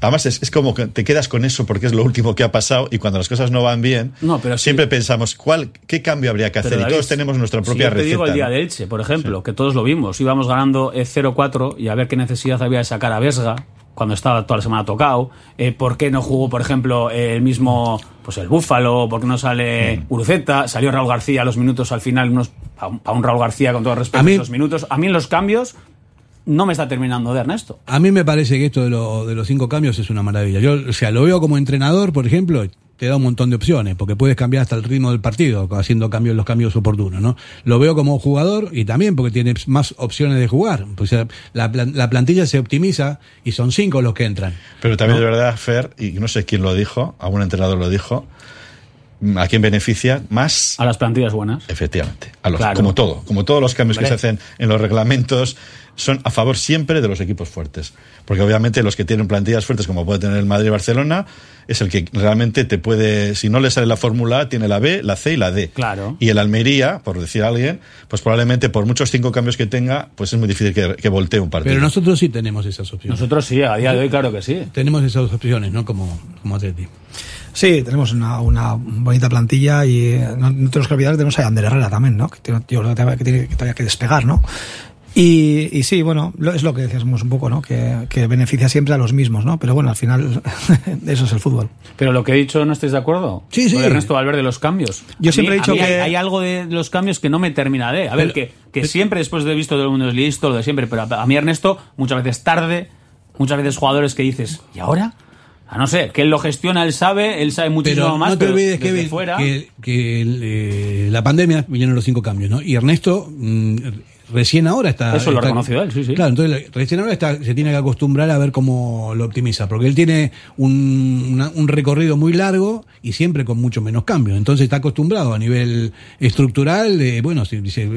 Además, es, es como que te quedas con eso porque es lo último que ha pasado y cuando las cosas no van bien, No, pero sí. siempre pensamos, ¿cuál, ¿qué cambio habría que hacer? Pero, y todos tenemos nuestra si propia yo te digo el receta. día ¿no? de Elche, por ejemplo, que todos lo vimos, íbamos ganando eh, 0-4 y a ver qué necesidad había de sacar a Vesga cuando estaba toda la semana tocado, eh, por qué no jugó, por ejemplo, el mismo, pues el Búfalo, por qué no sale Mm. Uruceta, salió Raúl García a los minutos al final, unos, para un, Raúl García con todo respeto, A mí- esos minutos. A mí en los cambios no me está terminando de Ernesto. A mí me parece que esto de, lo- de los cinco cambios es una maravilla. Yo, o sea, lo veo como entrenador, por ejemplo, te da un montón de opciones, porque puedes cambiar hasta el ritmo del partido, haciendo cambios los cambios oportunos, ¿no? Lo veo como jugador y también porque tiene más opciones de jugar. Sea, la, la plantilla se optimiza y son cinco los que entran. Pero también ¿no? es verdad, Fer, y no sé quién lo dijo, algún entrenador lo dijo, ¿a quién beneficia más? A las plantillas buenas. Efectivamente. A los, Claro. Como todo. Como todos los cambios que se hacen en los reglamentos son a favor siempre de los equipos fuertes. Porque obviamente los que tienen plantillas fuertes, como puede tener el Madrid y Barcelona, es el que realmente te puede, si no le sale la fórmula A, tiene la B, la C y la D. Claro. Y el Almería, por decir a alguien, pues probablemente por muchos cinco cambios que tenga, pues es muy difícil que, que voltee un partido. Pero nosotros sí tenemos esas opciones. Nosotros sí, a día de hoy claro que sí. Tenemos esas opciones, ¿no? Como, como Atleti. Sí, tenemos una, una bonita plantilla y eh, no, no tenemos que olvidar que tenemos a Ander Herrera también, ¿no? Que tiene, yo creo que tiene- que tiene que todavía que despegar, ¿no? Y, y sí, bueno, lo- es lo que decíamos un poco, ¿no? Que, que beneficia siempre a los mismos, ¿no? Pero bueno, al final eso es el fútbol. Pero lo que he dicho, ¿no estáis de acuerdo? Sí, sí. Lo de Ernesto Valverde, los cambios. Yo A siempre mí- he dicho a mí que- Hay, hay algo de los cambios que no me termina de... A ver, que, que siempre después de visto todo el mundo es listo, lo de siempre, pero a, a mí Ernesto, muchas veces tarde, muchas veces jugadores que dices, ¿y ahora? A no ser, que él lo gestiona, él sabe, él sabe muchísimo Pero más, no te pero olvides, Kevin, fuera... que, que el, eh, la pandemia vinieron los cinco cambios, ¿no? Y Ernesto mm, recién ahora está... Eso lo ha reconocido él, sí, sí. Claro, entonces recién ahora está, se tiene que acostumbrar a ver cómo lo optimiza, porque él tiene un, una- un recorrido muy largo y siempre con mucho menos cambios. Entonces está acostumbrado a nivel estructural, de, bueno, si dice,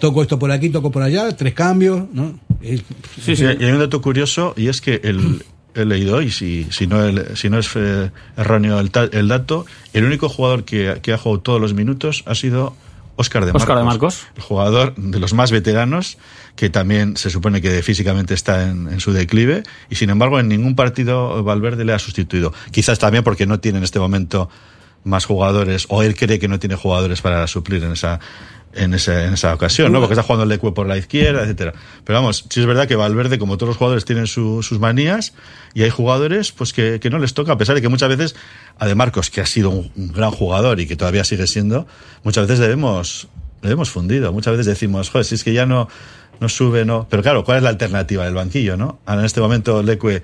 toco esto por aquí, toco por allá, tres cambios, ¿no? Es- Sí, sí. Y hay un dato curioso y es que el, he leído hoy, si, si, no, el- si no es eh, erróneo el, ta- el dato, el único jugador que, que ha jugado todos los minutos ha sido Óscar de Marcos. Óscar de Marcos. El jugador de los más veteranos, que también se supone que físicamente está en, en su declive, y sin embargo en ningún partido Valverde le ha sustituido. Quizás también porque no tiene en este momento más jugadores, o él cree que no tiene jugadores para suplir en esa en esa, en esa ocasión, ¿no? Porque está jugando el Lecue por la izquierda, etcétera. Pero vamos, sí es verdad que Valverde, como todos los jugadores, tienen su- sus manías y hay jugadores pues que, que no les toca, a pesar de que muchas veces, a De Marcos, que ha sido un, un gran jugador y que todavía sigue siendo, muchas veces debemos, debemos fundido. Muchas veces decimos, joder, si es que ya no, no sube, no. Pero claro, ¿cuál es la alternativa del banquillo, no? Ahora en este momento Lecue eh,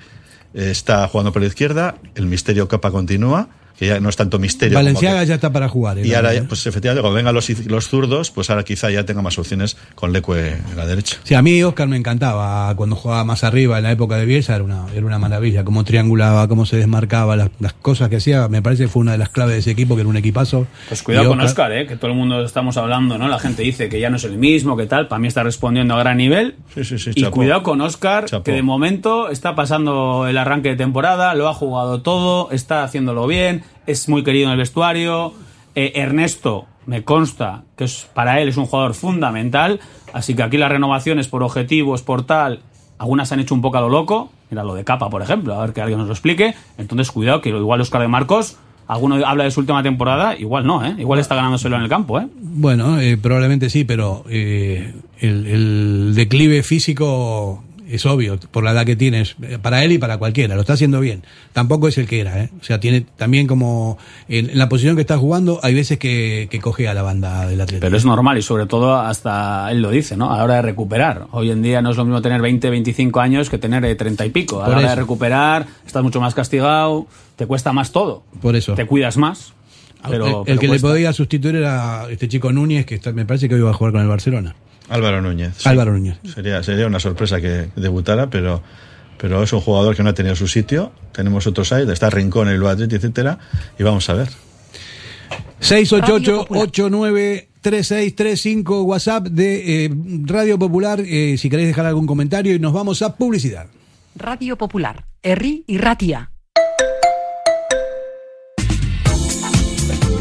está jugando por la izquierda, el misterio Capa continúa, que ya no es tanto misterio. como Valenciaga que- ya está para jugar. ¿eh? y ahora, ya, pues efectivamente, cuando vengan los, los zurdos, pues ahora quizá ya tenga más opciones con Lecue en la derecha. Sí, a mí Oscar me encantaba cuando jugaba más arriba en la época de Bielsa, era una, era una maravilla, cómo triangulaba, cómo se desmarcaba, las, las cosas que hacía, me parece que fue una de las claves de ese equipo, que era un equipazo. Pues cuidado con Oscar, ¿eh? que todo el mundo estamos hablando, ¿no? La gente dice que ya no es el mismo, que tal. Para mí está respondiendo a gran nivel. Sí, sí, sí, y cuidado con Oscar, que de momento está pasando el arranque de temporada, lo ha jugado todo, está haciéndolo bien, es muy querido en el vestuario. Eh, Ernesto, me consta que es, para él es un jugador fundamental. Así que aquí las renovaciones por objetivos, por tal, algunas se han hecho un poco a lo loco. Mira lo de Capa, por ejemplo, a ver que alguien nos lo explique. Entonces, cuidado, que igual Oscar de Marcos, alguno habla de su última temporada, igual no, ¿eh? Igual está ganándoselo en el campo, ¿eh? Bueno, eh, probablemente sí, pero eh, el, el declive físico es obvio, por la edad que tienes, eh, para él y para cualquiera, lo está haciendo bien. Tampoco es el que era, ¿eh? O sea, tiene también como, en, en la posición que está jugando, hay veces que, que coge a la banda del atleta. Pero es normal y sobre todo hasta él lo dice, ¿no? A la hora de recuperar. Hoy en día no es lo mismo tener 20, 25 años que tener eh, 30 y pico. A Por la hora de recuperar estás mucho más castigado, te cuesta más todo. Por eso. Te cuidas más. Pero, el, el pero que cuesta. le podía sustituir era este chico Núñez, que está- me parece que hoy va a jugar con el Barcelona. Álvaro Núñez. sí. Álvaro Núñez. Sería, sería una sorpresa que debutara, pero, pero es un jugador que no ha tenido su sitio. Tenemos otros ahí, está Rincón, el Atleti, etcétera, y vamos a ver. 688-893635 WhatsApp de eh, Radio Popular, eh, si queréis dejar algún comentario y nos vamos a publicidad. Radio Popular, Herri y Ratia.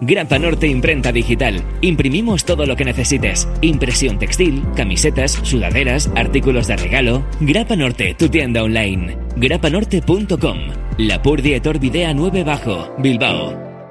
Grapa Norte Imprenta Digital. Imprimimos todo lo que necesites. Impresión textil, camisetas, sudaderas, artículos de regalo. Grapa Norte, tu tienda online. grapanorte.com. La Purdietor Videa 9 Bajo, Bilbao.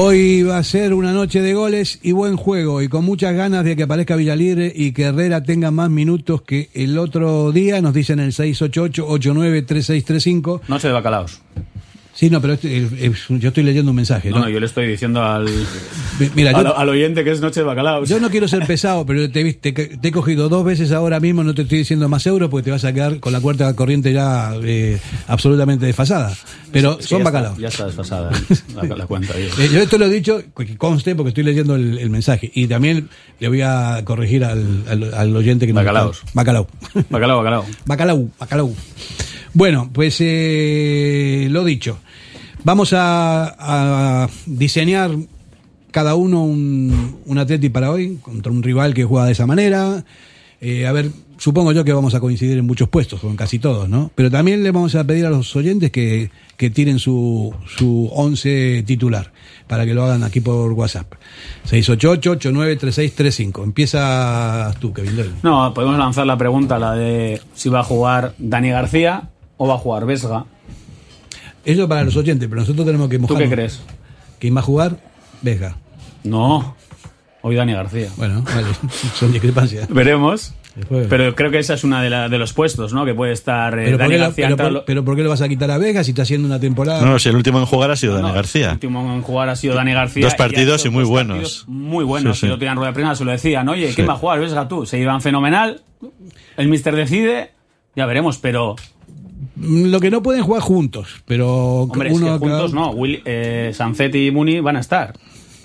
Hoy va a ser una noche de goles y buen juego y con muchas ganas de que aparezca Villalibre y que Herrera tenga más minutos que el otro día, nos dicen el 688-893635. Noche de bacalaos. Sí, no, pero este- el- yo estoy leyendo un mensaje. No, ¿no? yo le estoy diciendo al, Mira, al, yo- al oyente que es noche de bacalaos. Yo no quiero ser pesado, pero te, te, te he cogido dos veces ahora mismo, no te estoy diciendo más euros porque te vas a quedar con la cuarta corriente ya eh, absolutamente desfasada. Pero son ya está- bacalaos. ya está desfasada la, la cuenta. Eh, yo esto lo he dicho que conste porque estoy leyendo el, el mensaje. Y también le voy a corregir al, al, al oyente que Bacalaos. Bacalao. Bacalao, bacalao. Bacalao, bacalao. Bueno, pues eh, lo dicho. Vamos a, diseñar cada uno un, un atleti para hoy contra un rival que juega de esa manera. Eh, a ver, supongo yo que vamos a coincidir en muchos puestos, con casi todos, ¿no? Pero también le vamos a pedir a los oyentes que, que tiren su, su 11 titular para que lo hagan aquí por WhatsApp. 688-893635. Empieza tú, Kevin. No, podemos lanzar la pregunta, la de si va a jugar Dani García o va a jugar Vesga. Eso para los oyentes, pero nosotros tenemos que ¿Tú qué crees? ¿Quién va a jugar? Vesga. No, hoy Dani García. Bueno, vale, son discrepancias. Veremos. Pero creo que esa es una de, la- de los puestos, ¿no? Que puede estar eh, Pero, ¿por Dani qué lo, García. pero, por- lo- pero ¿por qué lo vas a quitar a Vega si está haciendo una temporada? No, si el último en jugar ha sido Dani No, El García. último en jugar ha sido Dani García. Dos partidos y muy dos buenos. partidos Muy buenos. Sí, sí. Y lo en rueda se lo decían. Oye, ¿quién Sí. va a jugar? Vesga tú. Se iban fenomenal. El Mister decide. Ya veremos, pero. Lo que no pueden jugar juntos, pero Hombre, es uno que juntos cada- no. Willy, eh, Sanzetti y Muni van a estar.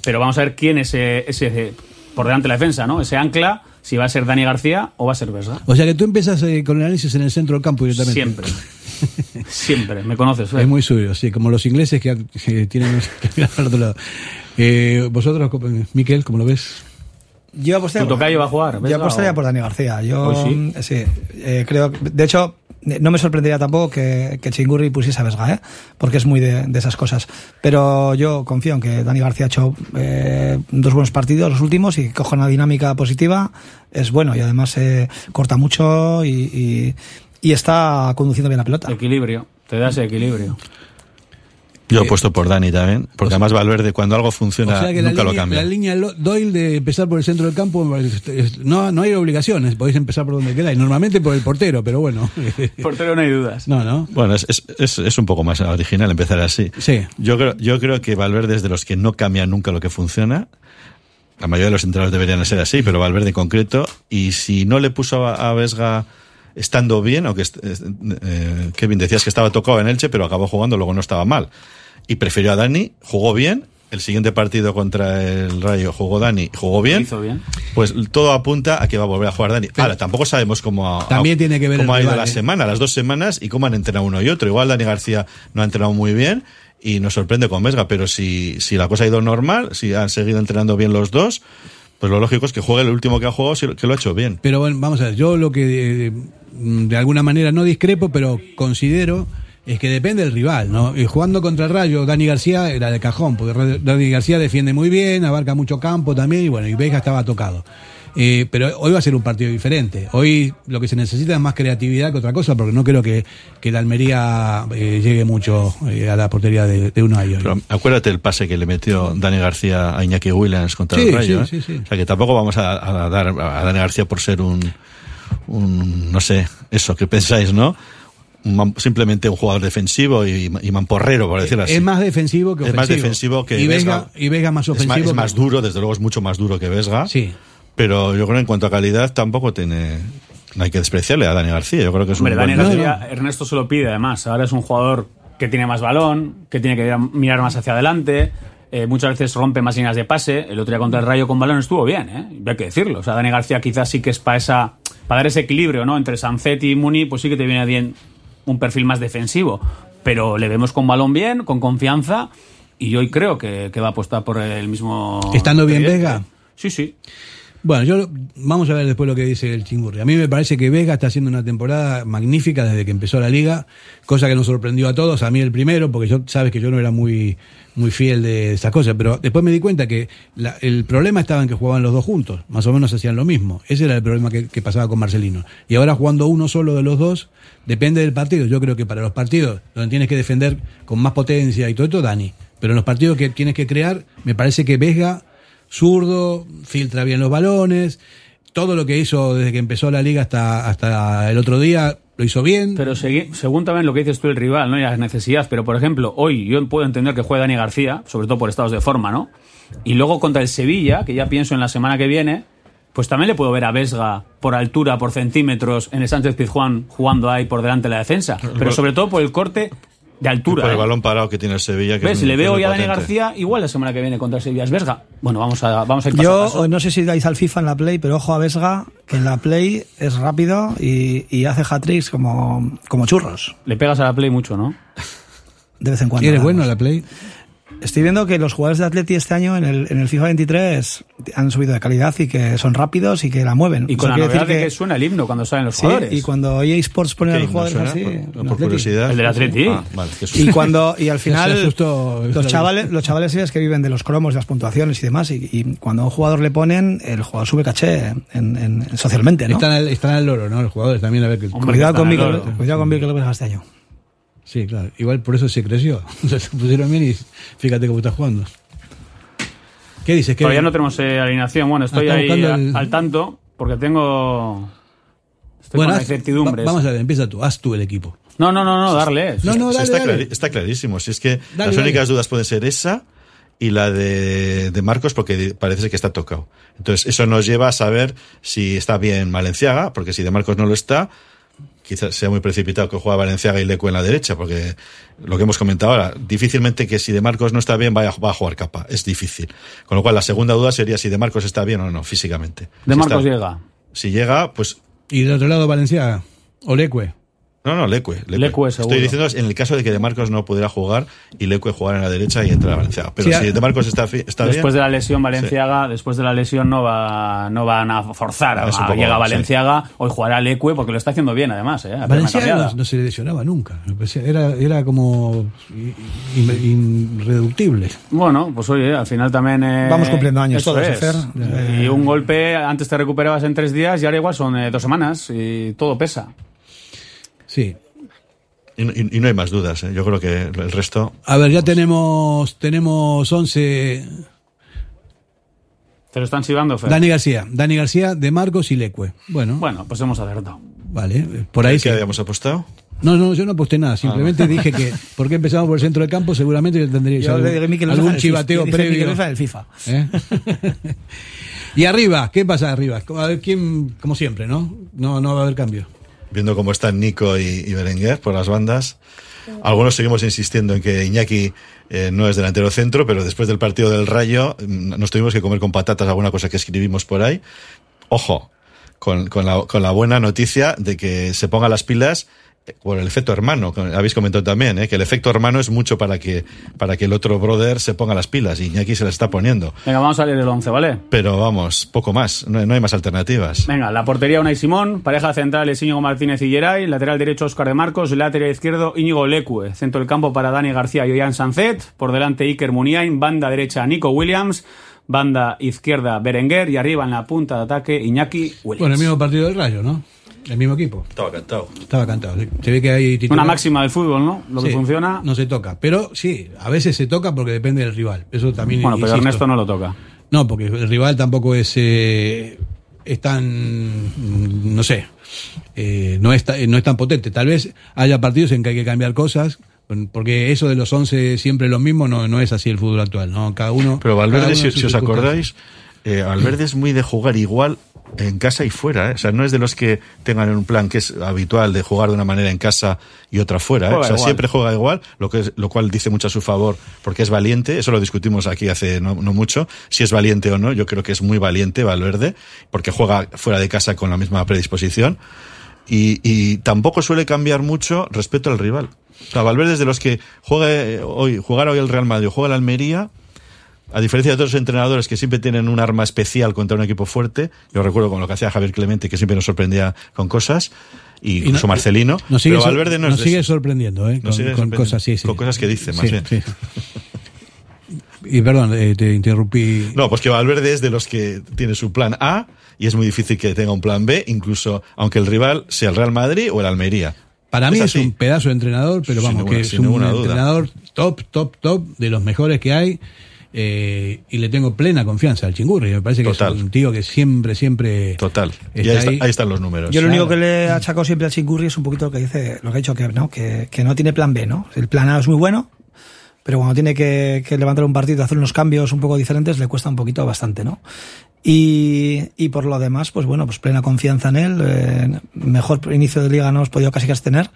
Pero vamos a ver quién es ese, ese por delante de la defensa, ¿no? Ese ancla, si va a ser Dani García o va a ser Vesga. O sea que tú empiezas eh, con el análisis en el centro del campo directamente. Siempre. Siempre. Me conoces, ¿eh? Es muy suyo, sí, como los ingleses que, que tienen que mirar al otro lado. Eh, vosotros, Miquel, ¿cómo lo ves? Yo apostaría ¿Tu tocayo va a jugar? Yo apostaría o- por Dani García. Yo sí. mm, sí, eh, creo. que- De hecho, eh, no me sorprendería tampoco que, que Chingurri pusiese a Vesga, ¿eh? porque es muy de, de esas cosas. Pero yo confío en que Dani García ha hecho eh, dos buenos partidos, los últimos, y coja una dinámica positiva. Es bueno y además eh, corta mucho y, y, y está conduciendo bien la pelota. Equilibrio, te da ese equilibrio. Yo he puesto por Dani también, porque además Valverde cuando algo funciona O sea que la nunca lo línea, cambia. la línea Doyle de empezar por el centro del campo, no, no hay obligaciones, podéis empezar por donde queráis. Normalmente por el portero, pero bueno. Portero no hay dudas. No, no. Bueno, es, es, es, es un poco más original empezar así. Sí. Yo creo, yo creo que Valverde es de los que no cambian nunca lo que funciona. La mayoría de los entrenadores deberían ser así, pero Valverde en concreto. Y si no le puso a, a Vesga estando bien, o que est- es- eh, Kevin decías que estaba tocado en Elche, pero acabó jugando, luego no estaba mal. Y prefirió a Dani, jugó bien. El siguiente partido contra el Rayo jugó Dani, jugó bien. Hizo bien. Pues todo apunta a que va a volver a jugar Dani. Ahora, tampoco sabemos cómo ha, También tiene que ver cómo ha ido rival, la ¿eh? semana, las dos semanas, y cómo han entrenado uno y otro. Igual Dani García no ha entrenado muy bien y nos sorprende con Vesga, pero si, si la cosa ha ido normal, si han seguido entrenando bien los dos, pues lo lógico es que juegue el último que ha jugado, si- que lo ha hecho bien. Pero bueno, vamos a ver, yo lo que eh, de alguna manera no discrepo, pero considero es que depende del rival, ¿no? Y jugando contra el Rayo, Dani García era de cajón, porque Dani García defiende muy bien, abarca mucho campo también, y bueno, y Vega estaba tocado. Eh, pero hoy va a ser un partido diferente. Hoy lo que se necesita es más creatividad que otra cosa, porque no creo que, que la Almería eh, llegue mucho eh, a la portería de, de Unai hoy. Pero acuérdate el pase que le metió Dani García a Iñaki Williams contra Sí, el Rayo. sí, sí, sí. O sea que tampoco vamos a, a dar a Dani García por ser un, un no sé, eso que pensáis, ¿no? Un simplemente un jugador defensivo y, y mamporrero, por decirlo así. Es más defensivo que Es ofensivo. más defensivo que y Vega, Vesga. y Vega más Es ofensivo. más, es más duro, desde luego es mucho más duro que Vesga. Sí. Pero yo creo que en cuanto a calidad tampoco tiene. No hay que despreciarle a Dani García. Yo creo que es Hombre, un Dani buen- García, Ernesto se lo pide además. Ahora es un jugador que tiene más balón, que tiene que mirar más hacia adelante. eh, muchas veces rompe más líneas de pase. El otro día contra el Rayo con balón estuvo bien, ¿eh? Y Hay que decirlo. O sea, Dani García quizás sí que es para esa, para dar ese equilibrio, ¿no? Entre Sanzetti y Muni, pues sí que te viene bien un perfil más defensivo. Pero le vemos con balón bien, con confianza. Y yo hoy creo que, que va a apostar por el mismo. Estando bien. Vega. Sí, sí. Bueno, yo vamos a ver después lo que dice el Chingurri. A mí me parece que Vega está haciendo una temporada magnífica desde que empezó la liga, cosa que nos sorprendió a todos, a mí el primero, porque yo sabes que yo no era muy muy fiel de esas cosas, pero después me di cuenta que la- el problema estaba en que jugaban los dos juntos, más o menos hacían lo mismo. Ese era el problema que, que pasaba con Marcelino. Y ahora jugando uno solo de los dos, depende del partido. Yo creo que para los partidos donde tienes que defender con más potencia y todo esto, Dani. Pero en los partidos que tienes que crear, me parece que Vega zurdo, filtra bien los balones, todo lo que hizo desde que empezó la liga hasta, hasta el otro día lo hizo bien. Pero segui- según también lo que dices tú el rival, ¿no? Y las necesidades. Pero, por ejemplo, hoy yo puedo entender que juegue Dani García, sobre todo por estados de forma, ¿no? Y luego contra el Sevilla, que ya pienso en la semana que viene, pues también le puedo ver a Vesga por altura, por centímetros, en el Sánchez Pizjuán jugando ahí por delante de la defensa. Pero sobre todo por el corte de altura. Por el ¿eh? balón parado que tiene el Sevilla. Que ¿Ves? es le veo ya a Dani. García, igual la semana que viene contra el Sevilla es Vesga. Bueno, vamos a, vamos a ir paso a Yo paso. no sé si dais al FIFA en la Play, pero ojo a Vesga, que en la Play es rápido y, y hace hat-tricks como, como churros, Le pegas a la play mucho, ¿no? de vez en cuando. ¿Eres nada bueno a la play? Estoy viendo que los jugadores de Atleti este año en el, en el FIFA 23 han subido de calidad y que son rápidos y que la mueven. Y Eso con la novedad decir de que suena el himno cuando salen los Sí, jugadores. y cuando EA Sports pone a ¿Qué los jugadores suena? así... Por- curiosidad. El del Atleti. Ah, vale, que Y cuando y al final asustó. los chavales los chavales es que viven de los cromos, de las puntuaciones y demás y, y cuando a un jugador le ponen el jugador sube caché en, en- socialmente, ¿no? Están al, están al loro, ¿no? Los jugadores también a ver que... Hombre, Cuidado que con loro. cuidado con Mikel López este año. Sí, claro. Igual por eso se creció. Se pusieron bien y fíjate cómo está jugando. ¿Qué dices? ¿Qué Todavía no tenemos eh, alineación. Bueno, estoy Ah, ahí el- al tanto porque tengo. Estoy Bueno, con haz- incertidumbres. va- vamos a ver, empieza tú, haz tú el equipo. No, no, no, no, darle. No, no, dale, está, dale. está clarísimo. Si es que Dale, las dale. únicas dudas pueden ser esa y la de, de Marcos, porque parece que está tocado. Entonces, eso nos lleva a saber si está bien Valenciaga, porque si de Marcos no lo está, quizás sea muy precipitado que juega Valenciaga y Leco en la derecha, porque lo que hemos comentado ahora, difícilmente que si de Marcos no está bien vaya, va a jugar capa. Es difícil. Con lo cual, la segunda duda sería si de Marcos está bien o no, físicamente. De Si Marcos está- llega. Si llega, pues Y del otro lado Valenciaga, Olecue. No, no, Leque. Leque, seguro. Estoy diciendo en el caso de que De Marcos no pudiera jugar y Leque jugara en la derecha y entrara Valenciaga. Pero Sí, si De Marcos está, está después bien. de la lesión Valenciaga, después de la lesión no va no van a forzar. a- poco, llega sí. Valenciaga, hoy jugará Leque porque lo está haciendo bien además, eh, Valenciaga no, no se le lesionaba nunca. Era, era como irreductible. Bueno, pues oye, al final también. eh, Vamos cumpliendo años eso todos, es. Fer. Y un golpe, antes te recuperabas en tres días y ahora igual son eh, dos semanas y todo pesa. Sí. Y, y- y no hay más dudas. ¿eh? Yo creo que el resto. A ver, ya tenemos tenemos 11. Te lo están chivando, Fer. Dani García. Dani García, De Marcos y Lecue. Bueno, Bueno, pues hemos acertado. vale. Por ahí ¿Qué sí. habíamos apostado? No, no, yo no aposté nada. Simplemente dije que, porque empezamos por el centro del campo, seguramente yo tendría Yo algún, dije algún chivateo dije previo. Del FIFA. ¿Eh? y arriba, ¿qué pasa arriba? A ver, ¿quién, como siempre, ¿no? No, no va a haber cambio. Viendo cómo están Nico y, Berenguer por las bandas. Algunos seguimos insistiendo en que Iñaki eh, no es delantero centro, pero después del partido del Rayo mm, nos tuvimos que comer con patatas alguna cosa que escribimos por ahí. Ojo, con, la, con la buena noticia de que se ponga las pilas por el efecto hermano, que habéis comentado también, ¿eh? que el efecto hermano es mucho para que, para que el otro brother se ponga las pilas y Iñaki se las está poniendo. Venga, vamos a leer el 11, ¿vale? Pero vamos, poco más, no, no hay más alternativas. Venga, la portería Unai Simón, pareja central es Íñigo Martínez y Geray, lateral derecho Óscar de Marcos, lateral izquierdo Íñigo Lecue, centro del campo para Dani García y Ollán Sanzet, por delante Iker Muniain, banda derecha Nico Williams, banda izquierda Berenguer y arriba en la punta de ataque Iñaki Williams. Bueno, el mismo partido del Rayo, ¿no? El mismo equipo. Estaba cantado. Estaba cantado. Se ve que hay titular- Una máxima del fútbol, ¿no? Lo que funciona. No se toca. Pero sí, a veces se toca porque depende del rival. Eso también Bueno, pero insisto. Ernesto no lo toca. No, porque el rival tampoco es, eh, es tan, mm, no sé, eh, no, es ta- no es tan potente. Tal vez haya partidos en que hay que cambiar cosas, porque eso de los 11 siempre lo mismo no, no es así el fútbol actual. ¿no? Cada uno. Pero Valverde, uno si, os acordáis. Eh, Valverde es muy de jugar igual en casa y fuera. ¿eh? O sea, no es de los que tengan un plan que es habitual de jugar de una manera en casa y otra fuera. ¿eh? Juega O sea, igual. siempre juega igual, lo, que es- lo cual dice mucho a su favor porque es valiente. Eso lo discutimos aquí hace no, no mucho. Si es valiente o no, yo creo que es muy valiente Valverde porque juega fuera de casa con la misma predisposición. Y, y tampoco suele cambiar mucho respecto al rival. O sea, Valverde es de los que juegue hoy, jugar hoy el Real Madrid o juega el Almería, a diferencia de otros entrenadores que siempre tienen un arma especial contra un equipo fuerte, yo recuerdo con lo que hacía Javier Clemente, que siempre nos sorprendía con cosas, y, no- incluso Marcelino, Nos sigue, pero Valverde no nos de sigue sorprendiendo, ¿eh? Nos Con, sigue con sorprendiendo. cosas sí, sí. Con cosas que dice, más Sí, bien. Y perdón, eh, te interrumpí. No, pues que Valverde es de los que tiene su plan A y es muy difícil que tenga un plan B, incluso aunque el rival sea el Real Madrid o el Almería. Para mí es, un pedazo de entrenador, pero Sin vamos, ninguna- que es un duda. entrenador top, top, top, de los mejores que hay. Eh, y le tengo plena confianza al Chingurri. Me parece que Total. es un tío que siempre, siempre. Total. Y Está ahí, está- ahí. ahí están los números. Yo lo Claro. único que le he achacado siempre al Chingurri es un poquito lo que dice, lo que ha dicho que no, que, que no tiene plan B, ¿no? El plan A es muy bueno, pero cuando tiene que, que levantar un partido y hacer unos cambios un poco diferentes, le cuesta un poquito bastante, ¿no? Y, y por lo demás, pues bueno, pues plena confianza en él. eh, mejor inicio de liga no hemos podido casi casi tener.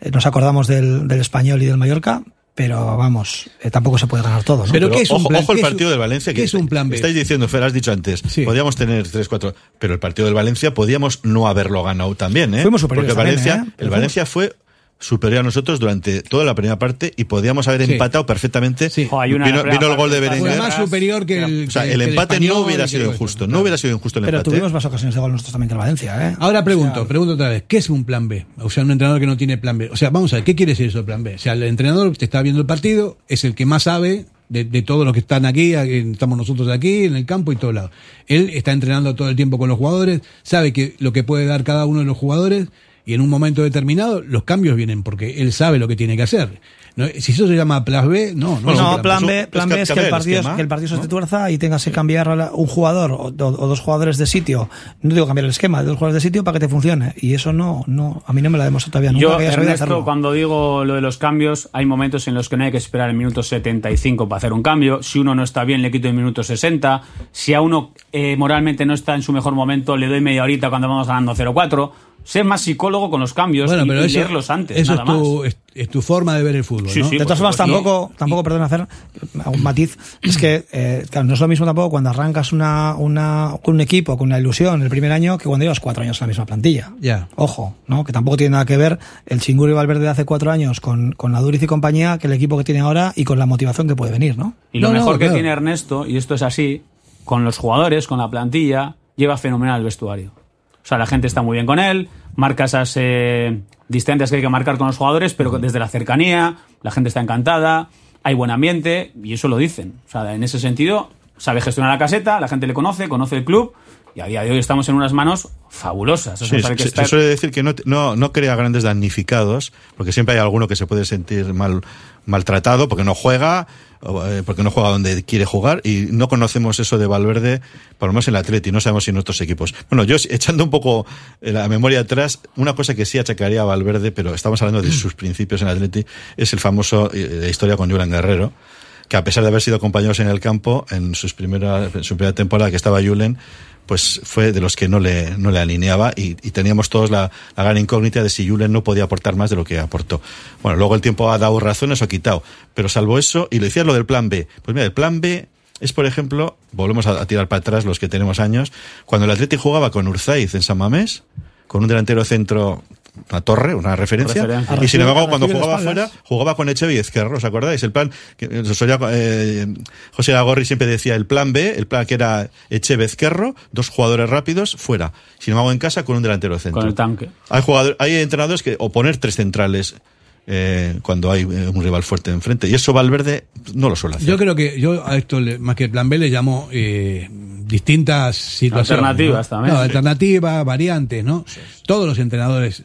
Eh, nos acordamos del, del español y del Mallorca, pero vamos, eh, tampoco se puede ganar todo, ¿no? Pero ¿qué es un ojo, plan- ojo el qué partido un- del Valencia. qué que es un plan B? Estáis diciendo, Fer, has dicho antes, Sí. podíamos tener 3, 4, pero el partido del Valencia podíamos no haberlo ganado también, ¿eh? Fuimos superiores Porque el también, Valencia, ¿eh? el Valencia fue superior a nosotros durante toda la primera parte y podíamos haber Sí. empatado perfectamente. Sí. Jo, hay una vino, el gol de Berenguer. más superior que el. O sea, que- el que empate español no hubiera sido injusto. No hubiera sido injusto el Pero empate. tuvimos más ocasiones de gol nosotros también que el Valencia, ¿eh? Ahora pregunto, O sea, pregunto otra vez, ¿qué es un plan B? O sea, un entrenador que no tiene plan B. O sea, vamos a ver, ¿qué quiere decir eso de plan B? O sea, el entrenador te está viendo el partido, es el que más sabe de, de todos los que están aquí, aquí, estamos nosotros aquí, en el campo y todo lado. Él está entrenando todo el tiempo con los jugadores, sabe que lo que puede dar cada uno de los jugadores y en un momento determinado los cambios vienen porque él sabe lo que tiene que hacer. No, si eso se llama plan B, no, no. No, es un plan pues, B, plan B es que el partido, esquema, que el partido se te tuerza y tengas que cambiar a la- un jugador o, do- o dos jugadores de sitio. No digo cambiar el esquema, dos jugadores de sitio para que te funcione. Y eso no, no, a mí no me la ha demostrado todavía. Nunca Yo, Ernesto, cuando digo lo de los cambios, hay momentos en los que no hay que esperar el minuto 75 para hacer un cambio. Si uno no está bien, le quito el minuto 60. Si a uno eh, moralmente no está en su mejor momento, le doy media horita cuando vamos ganando 0-4. Sé más psicólogo con los cambios Bueno, y, pero y eso, leerlos antes, eso nada es, tu, más. es, es tu forma de ver el fútbol. Sí, ¿no? sí, De todas formas, tampoco, tampoco, perdón, hacer un matiz, es que, eh, claro, no es lo mismo tampoco cuando arrancas una, una, con un equipo, con una ilusión el primer año, que cuando llevas cuatro años en la misma plantilla. Ya. Ojo, ¿no? Que tampoco tiene nada que ver el Chinguri Valverde de hace cuatro años con, con la Duriz y compañía que el equipo que tiene ahora y con la motivación que puede venir, ¿no? Y lo No, no, mejor que claro. tiene Ernesto, y esto es así, con los jugadores, con la plantilla, lleva fenomenal el vestuario. O sea, la gente está muy bien con él, marca esas eh, distancias que hay que marcar con los jugadores, pero desde la cercanía, la gente está encantada, hay buen ambiente, y eso lo dicen. O sea, en ese sentido, sabe gestionar la caseta, la gente le conoce, conoce el club, y a día de hoy estamos en unas manos fabulosas. Eso Sí, que estar- se suele decir que no, no, no crea grandes damnificados, porque siempre hay alguno que se puede sentir mal maltratado porque no juega, eh, porque no juega donde quiere jugar, y no conocemos eso de Valverde, por lo menos en el Atleti, no sabemos si en otros equipos. Bueno, yo echando un poco la memoria atrás, una cosa que sí achacaría a Valverde, pero estamos hablando de sus principios en el Atleti, es el famoso eh, de historia con Julián Guerrero, que a pesar de haber sido compañeros en el campo, en, sus primeras, en su primera temporada que estaba Julen, pues fue de los que no le, no le alineaba y, y teníamos todos la, la gran incógnita de si Julen no podía aportar más de lo que aportó. Bueno, luego el tiempo ha dado razones o ha quitado, pero salvo eso, y lo decía lo del plan B, pues mira, el plan B es, por ejemplo, volvemos a, a tirar para atrás los que tenemos años, cuando el Atleti jugaba con Urzaiz en San Mamés, con un delantero centro, una torre, una referencia, Referencia. y sin embargo cuando jugaba espaldas. fuera, jugaba con Echeve y Ezquerro, ¿os acordáis? El plan, que eh, eh, José Agorri siempre decía el plan B, el plan que era Echeve Ezquerro, dos jugadores rápidos, fuera. Sin embargo, en casa con un delantero centro. con el tanque. Hay jugadores, hay entrenadores que, o poner tres centrales, eh, cuando hay eh, un rival fuerte enfrente. Y eso Valverde no lo suele hacer. Yo creo que yo a esto, le- más que plan B, le llamo eh, distintas situaciones. Alternativas ¿no? también. No, Sí. alternativas, variantes, ¿no? Todos los entrenadores,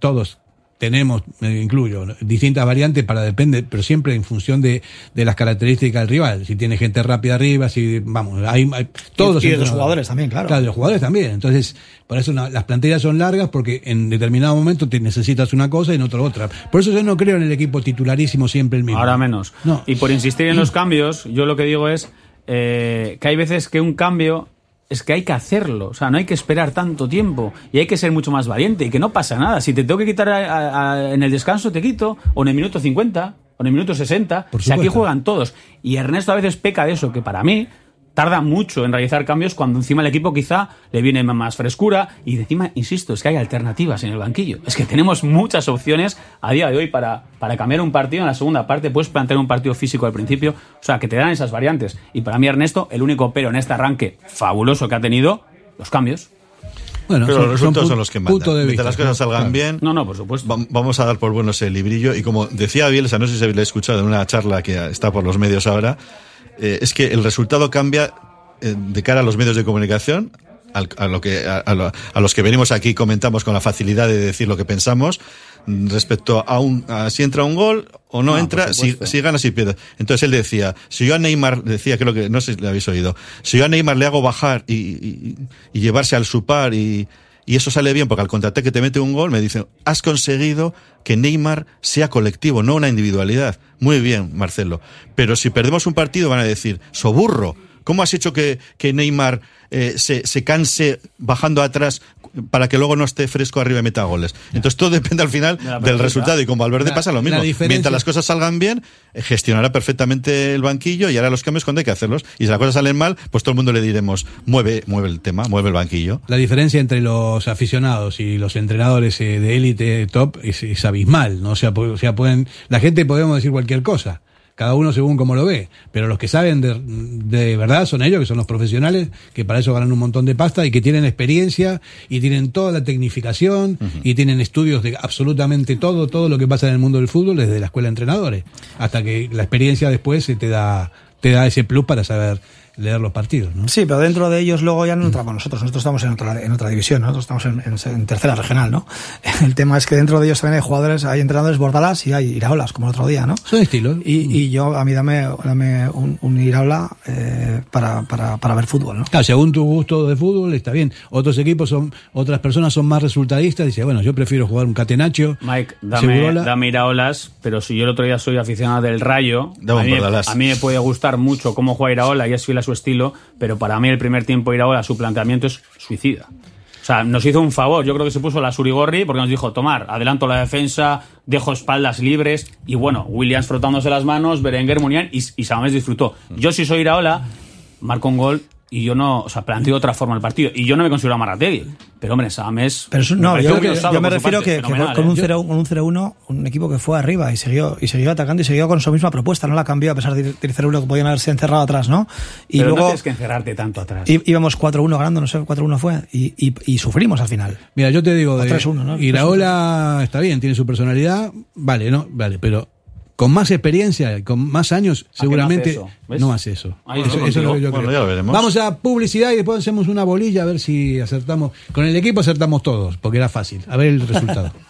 todos tenemos, me incluyo, distintas variantes para depende, pero siempre en función de, de las características del rival. Si tiene gente rápida arriba, si, vamos, hay, hay- todos los y de los jugadores también, claro. Claro, de los jugadores también. Entonces, por eso una- las plantillas son largas porque en determinado momento te necesitas una cosa y en otro otra. Por eso yo no creo en el equipo titularísimo siempre el mismo. Ahora menos. No. Y por insistir en los cambios, yo lo que digo es eh, que hay veces que un cambio es que hay que hacerlo. O sea, no hay que esperar tanto tiempo y hay que ser mucho más valiente y que no pasa nada. Si te tengo que quitar a- en el descanso, te quito. O en el minuto 50, o en el minuto 60. Por si aquí juegan todos. Y Ernesto a veces peca de eso, que para mí tarda mucho en realizar cambios cuando encima el equipo quizá le viene más frescura y encima, insisto, es que hay alternativas en el banquillo. Es que tenemos muchas opciones a día de hoy para, para cambiar un partido en la segunda parte. Puedes plantear un partido físico al principio, o sea, que te dan esas variantes. Y para mí, Ernesto, el único pero en este arranque fabuloso que ha tenido, los cambios. Bueno, Pero son- los resultados pu- son los que mandan. punto de vista, las cosas claro. salgan bien, No, no, por supuesto. va- vamos a dar por buenos el librillo. Y como decía Bielsa, no sé si habéis escuchado en una charla que está por los medios ahora, eh, es que el resultado cambia eh, de cara a los medios de comunicación. al- a, lo que, a, a lo- a los que venimos aquí y comentamos con la facilidad de decir lo que pensamos mm, respecto a, un, a si entra un gol o no, No, entra, si gana, si pierde. Entonces él decía, si yo a Neymar, decía, creo que, no sé si le habéis oído, si yo a Neymar le hago bajar y, y- y llevarse al supar y, y eso sale bien porque al contraataque te mete un gol, me dicen, has conseguido que Neymar sea colectivo, no una individualidad. Muy bien, Marcelo. Pero si perdemos un partido van a decir, soburro, ¿cómo has hecho que, que Neymar eh, se, se canse bajando atrás para que luego no esté fresco arriba y meta goles? Entonces todo depende al final De del resultado y con Valverde La- pasa lo mismo. Mientras las cosas salgan bien, eh, gestionará perfectamente el banquillo y hará los cambios cuando hay que hacerlos. Y si las cosas salen mal, pues todo el mundo le diremos, mueve, mueve el tema, mueve el banquillo. La diferencia entre los aficionados y los entrenadores eh, de élite top es, es abismal, ¿no? O sea, po- o sea, pueden, la gente podemos decir cualquier cosa, cada uno según como lo ve, pero los que saben de, de verdad son ellos, que son los profesionales, que para eso ganan un montón de pasta y que tienen experiencia y tienen toda la tecnificación y tienen estudios de absolutamente todo, todo lo que pasa en el mundo del fútbol desde la escuela de entrenadores, hasta que la experiencia después se te da, te da ese plus para saber leer los partidos, ¿no? Sí, pero dentro de ellos luego ya no entramos nosotros. Nosotros estamos en otra, en otra división, ¿no? nosotros estamos en, en- en tercera regional, ¿no? El tema es que dentro de ellos también hay jugadores, hay entrenadores bordalas y hay iraolas, como el otro día, ¿no? Son estilos. Y, y yo, a mí dame, dame un, un iraola eh, para, para, para ver fútbol, ¿no? Claro, según tu gusto de fútbol está bien. Otros equipos son, otras personas son más resultadistas. Dice, bueno, yo prefiero jugar un catenacho. Mike, dame, Segurola. dame Iraolas, pero si yo el otro día soy aficionado del Rayo, a mí, a mí me puede gustar mucho cómo juega Iraola y es fiel su estilo, pero para mí el primer tiempo Iraola, su planteamiento es suicida. O sea, nos hizo un favor. Yo creo que se puso la Surigorri porque nos dijo, tomar, adelanto la defensa, dejo espaldas libres. Y bueno, Williams frotándose las manos, Berenguer, Munián y, y disfrutó. Yo si soy Iraola, marco un gol y yo no, o sea, planteo otra forma el partido. Y yo no me considero Marategui. Pero hombre, Samamés... Pero eso, me no, pareció yo, muy yo me refiero parte, que, que con un ¿eh? 0 con un 0-1, un equipo que fue arriba y siguió, y siguió atacando y siguió con su misma propuesta, no la cambió a pesar de- del 0-1 que podían haberse encerrado atrás, ¿no? Y Pero no luego tienes que encerrarte tanto atrás. íbamos 4-1 ganando, no sé, 4-1 fue, y, y, y sufrimos al final. Mira, yo te digo, de, 3-1, ¿no? Iraola está bien, tiene su personalidad, vale, ¿no? Vale, pero con más experiencia, y con más años, ¿A que no hace seguramente no hace eso. Eso, es lo que yo Bueno, creo. ya lo veremos. Vamos a publicidad y después hacemos una bolilla a ver si acertamos. Con el equipo acertamos todos, porque era fácil. A ver el resultado.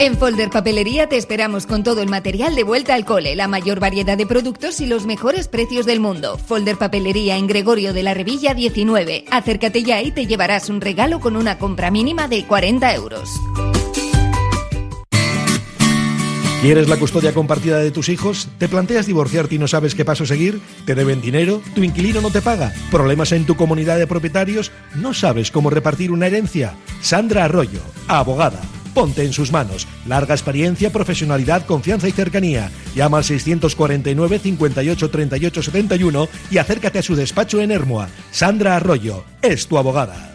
En Folder Papelería te esperamos con todo el material de vuelta al cole, la mayor variedad de productos y los mejores precios del mundo. Folder Papelería en Gregorio de la Revilla 19. Acércate ya y te llevarás un regalo con una compra mínima de 40 euros. ¿Quieres la custodia compartida de tus hijos? ¿Te planteas divorciarte y no sabes qué paso seguir? ¿Te deben dinero? ¿Tu inquilino no te paga? ¿Problemas en tu comunidad de propietarios? ¿No sabes cómo repartir una herencia? Sandra Arroyo, abogada. Ponte en sus manos. Larga experiencia, profesionalidad, confianza y cercanía. Llama al 649 58 38 71 y acércate a su despacho en Hermoa. Sandra Arroyo es tu abogada.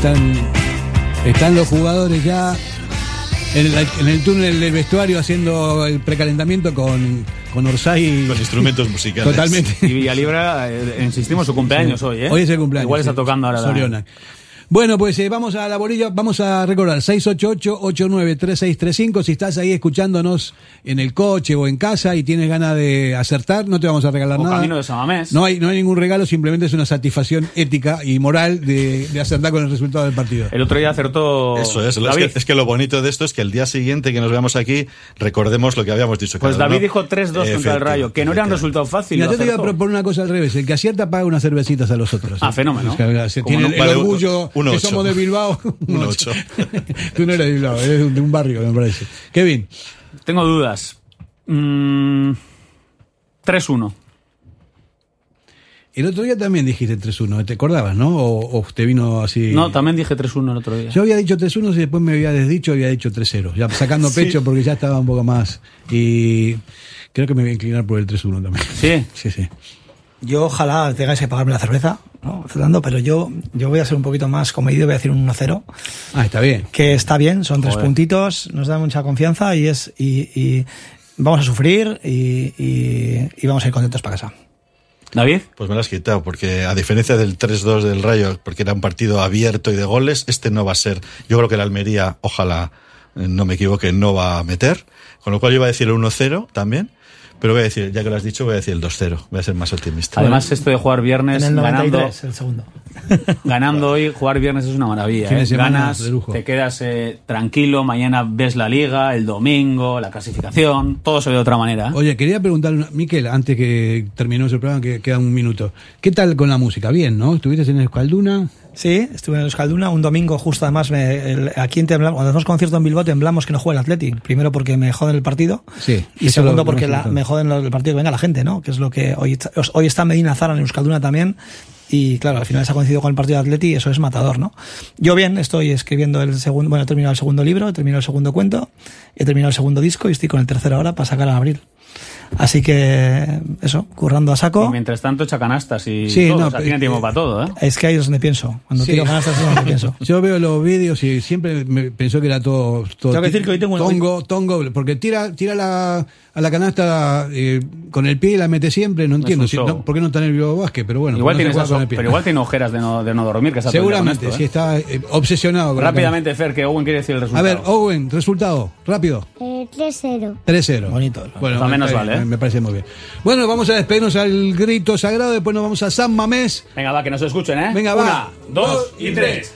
Están, están los jugadores ya en el, en el túnel del vestuario haciendo el precalentamiento con, con Orsay. Con instrumentos musicales. Totalmente. Y Villalibra, eh, insistimos, su cumpleaños hoy, ¿eh? Hoy es el cumpleaños. Igual está sí. tocando ahora. la- Soriona. Bueno, pues eh, vamos a la bolilla, vamos a recordar 688-893635. Si estás ahí escuchándonos en el coche o en casa y tienes ganas de acertar, no te vamos a regalar O nada. camino de Samamés. No hay, no hay ningún regalo, simplemente es una satisfacción ética y moral de, de acertar con el resultado del partido. El otro día acertó. Eso es, es que, es que lo bonito de esto es que el día siguiente que nos veamos aquí, recordemos lo que habíamos dicho. Pues David uno. dijo 3-2 contra el Rayo, que no era un resultado fácil. Mira, yo te iba a proponer una cosa al revés. El que acierta paga unas cervecitas a los otros. Ah, ¿eh? fenómeno. Es que, se tiene no- el orgullo uno que ocho. somos de Bilbao. Un ocho. Tú no eres de Bilbao, eres de un barrio, me parece. Kevin. Tengo dudas. Mm, 3-1. El otro día también dijiste 3-1, ¿te acordabas, no? O, o te vino así. No, también dije 3-1 el otro día. Yo había dicho 3-1 y después me había desdicho y había dicho 3-0. Ya sacando Sí. pecho porque ya estaba un poco más. Y creo que me voy a inclinar por el 3-1 también. Sí. Sí, sí. Yo ojalá tengáis que pagarme la cerveza, ¿no? Fernando, pero yo, yo voy a ser un poquito más comedido y voy a decir un 1-0. Ah, está bien. Que está bien, son tres Joder. puntitos, nos da mucha confianza y es y, y vamos a sufrir y, y- y vamos a ir contentos para casa. David. Pues me lo has quitado, porque a diferencia del 3-2 del Rayo, porque era un partido abierto y de goles, este no va a ser. Yo creo que el Almería, ojalá eh, no me equivoque, no va a meter. Con lo cual yo iba a decir el 1-0 también. Pero voy a decir, ya que lo has dicho, voy a decir el 2-0. Voy a ser más optimista. Además, esto de jugar viernes En el ganando, 93, el segundo. ganando hoy, jugar viernes es una maravilla. Fin de ¿eh? semana Ganas, te quedas eh, tranquilo, mañana ves la liga, el domingo, la clasificación, todo se ve de otra manera. Oye, quería preguntarle, una- Miquel, antes que terminemos el programa, que queda un minuto. ¿Qué tal con la música? Bien, ¿no? ¿Estuviste en Escalduna? Sí, estuve en Euskalduna un domingo justo además me, el- aquí en temblamos, cuando hacemos concierto en Bilbao temblamos que no juegue el Atleti, primero porque me joden el partido Sí. y segundo lo- porque lo- la- me joden el partido que venga la gente, ¿no? Que es lo que hoy está- hoy está Medina Zara en Euskalduna también Y claro, al final se ha coincidido con el partido de Atleti y eso es matador, ¿no? Yo bien, estoy escribiendo el segundo, bueno, he terminado el segundo libro, he terminado el segundo cuento, he terminado el segundo disco y estoy con el tercero ahora para sacar en abril. Así que, eso, currando a saco. Y mientras tanto echa canastas y Sí, todo, no, o sea, tiene eh, tiempo para todo, ¿eh? Es que ahí es donde pienso. Cuando Sí. tiro canastas es donde pienso. Yo veo los vídeos y siempre me pensó que era todo, todo Tengo que decir que hoy tengo una- tongo, tongo, porque tira, tira la, a la canasta eh, con el pie y la mete siempre, no entiendo si- no, por qué no está en el Vázquez, pero bueno, igual no tiene esas- con el pie. pero igual tiene ojeras de no, de no dormir, que Seguramente, esto, si ¿eh? está eh, obsesionado con Rápidamente, Fer, que Owen quiere decir el canasta. A resultado. ver, Owen, resultado, rápido. Eh, 3-0. 3-0. Bonito. Bueno, o menos me- vale, ¿eh? Me, me parece muy bien. Bueno, vamos a despedirnos al grito sagrado, después nos vamos a San Mamés. Venga, va, que nos escuchen, ¿eh? Venga, va. Una, dos y tres.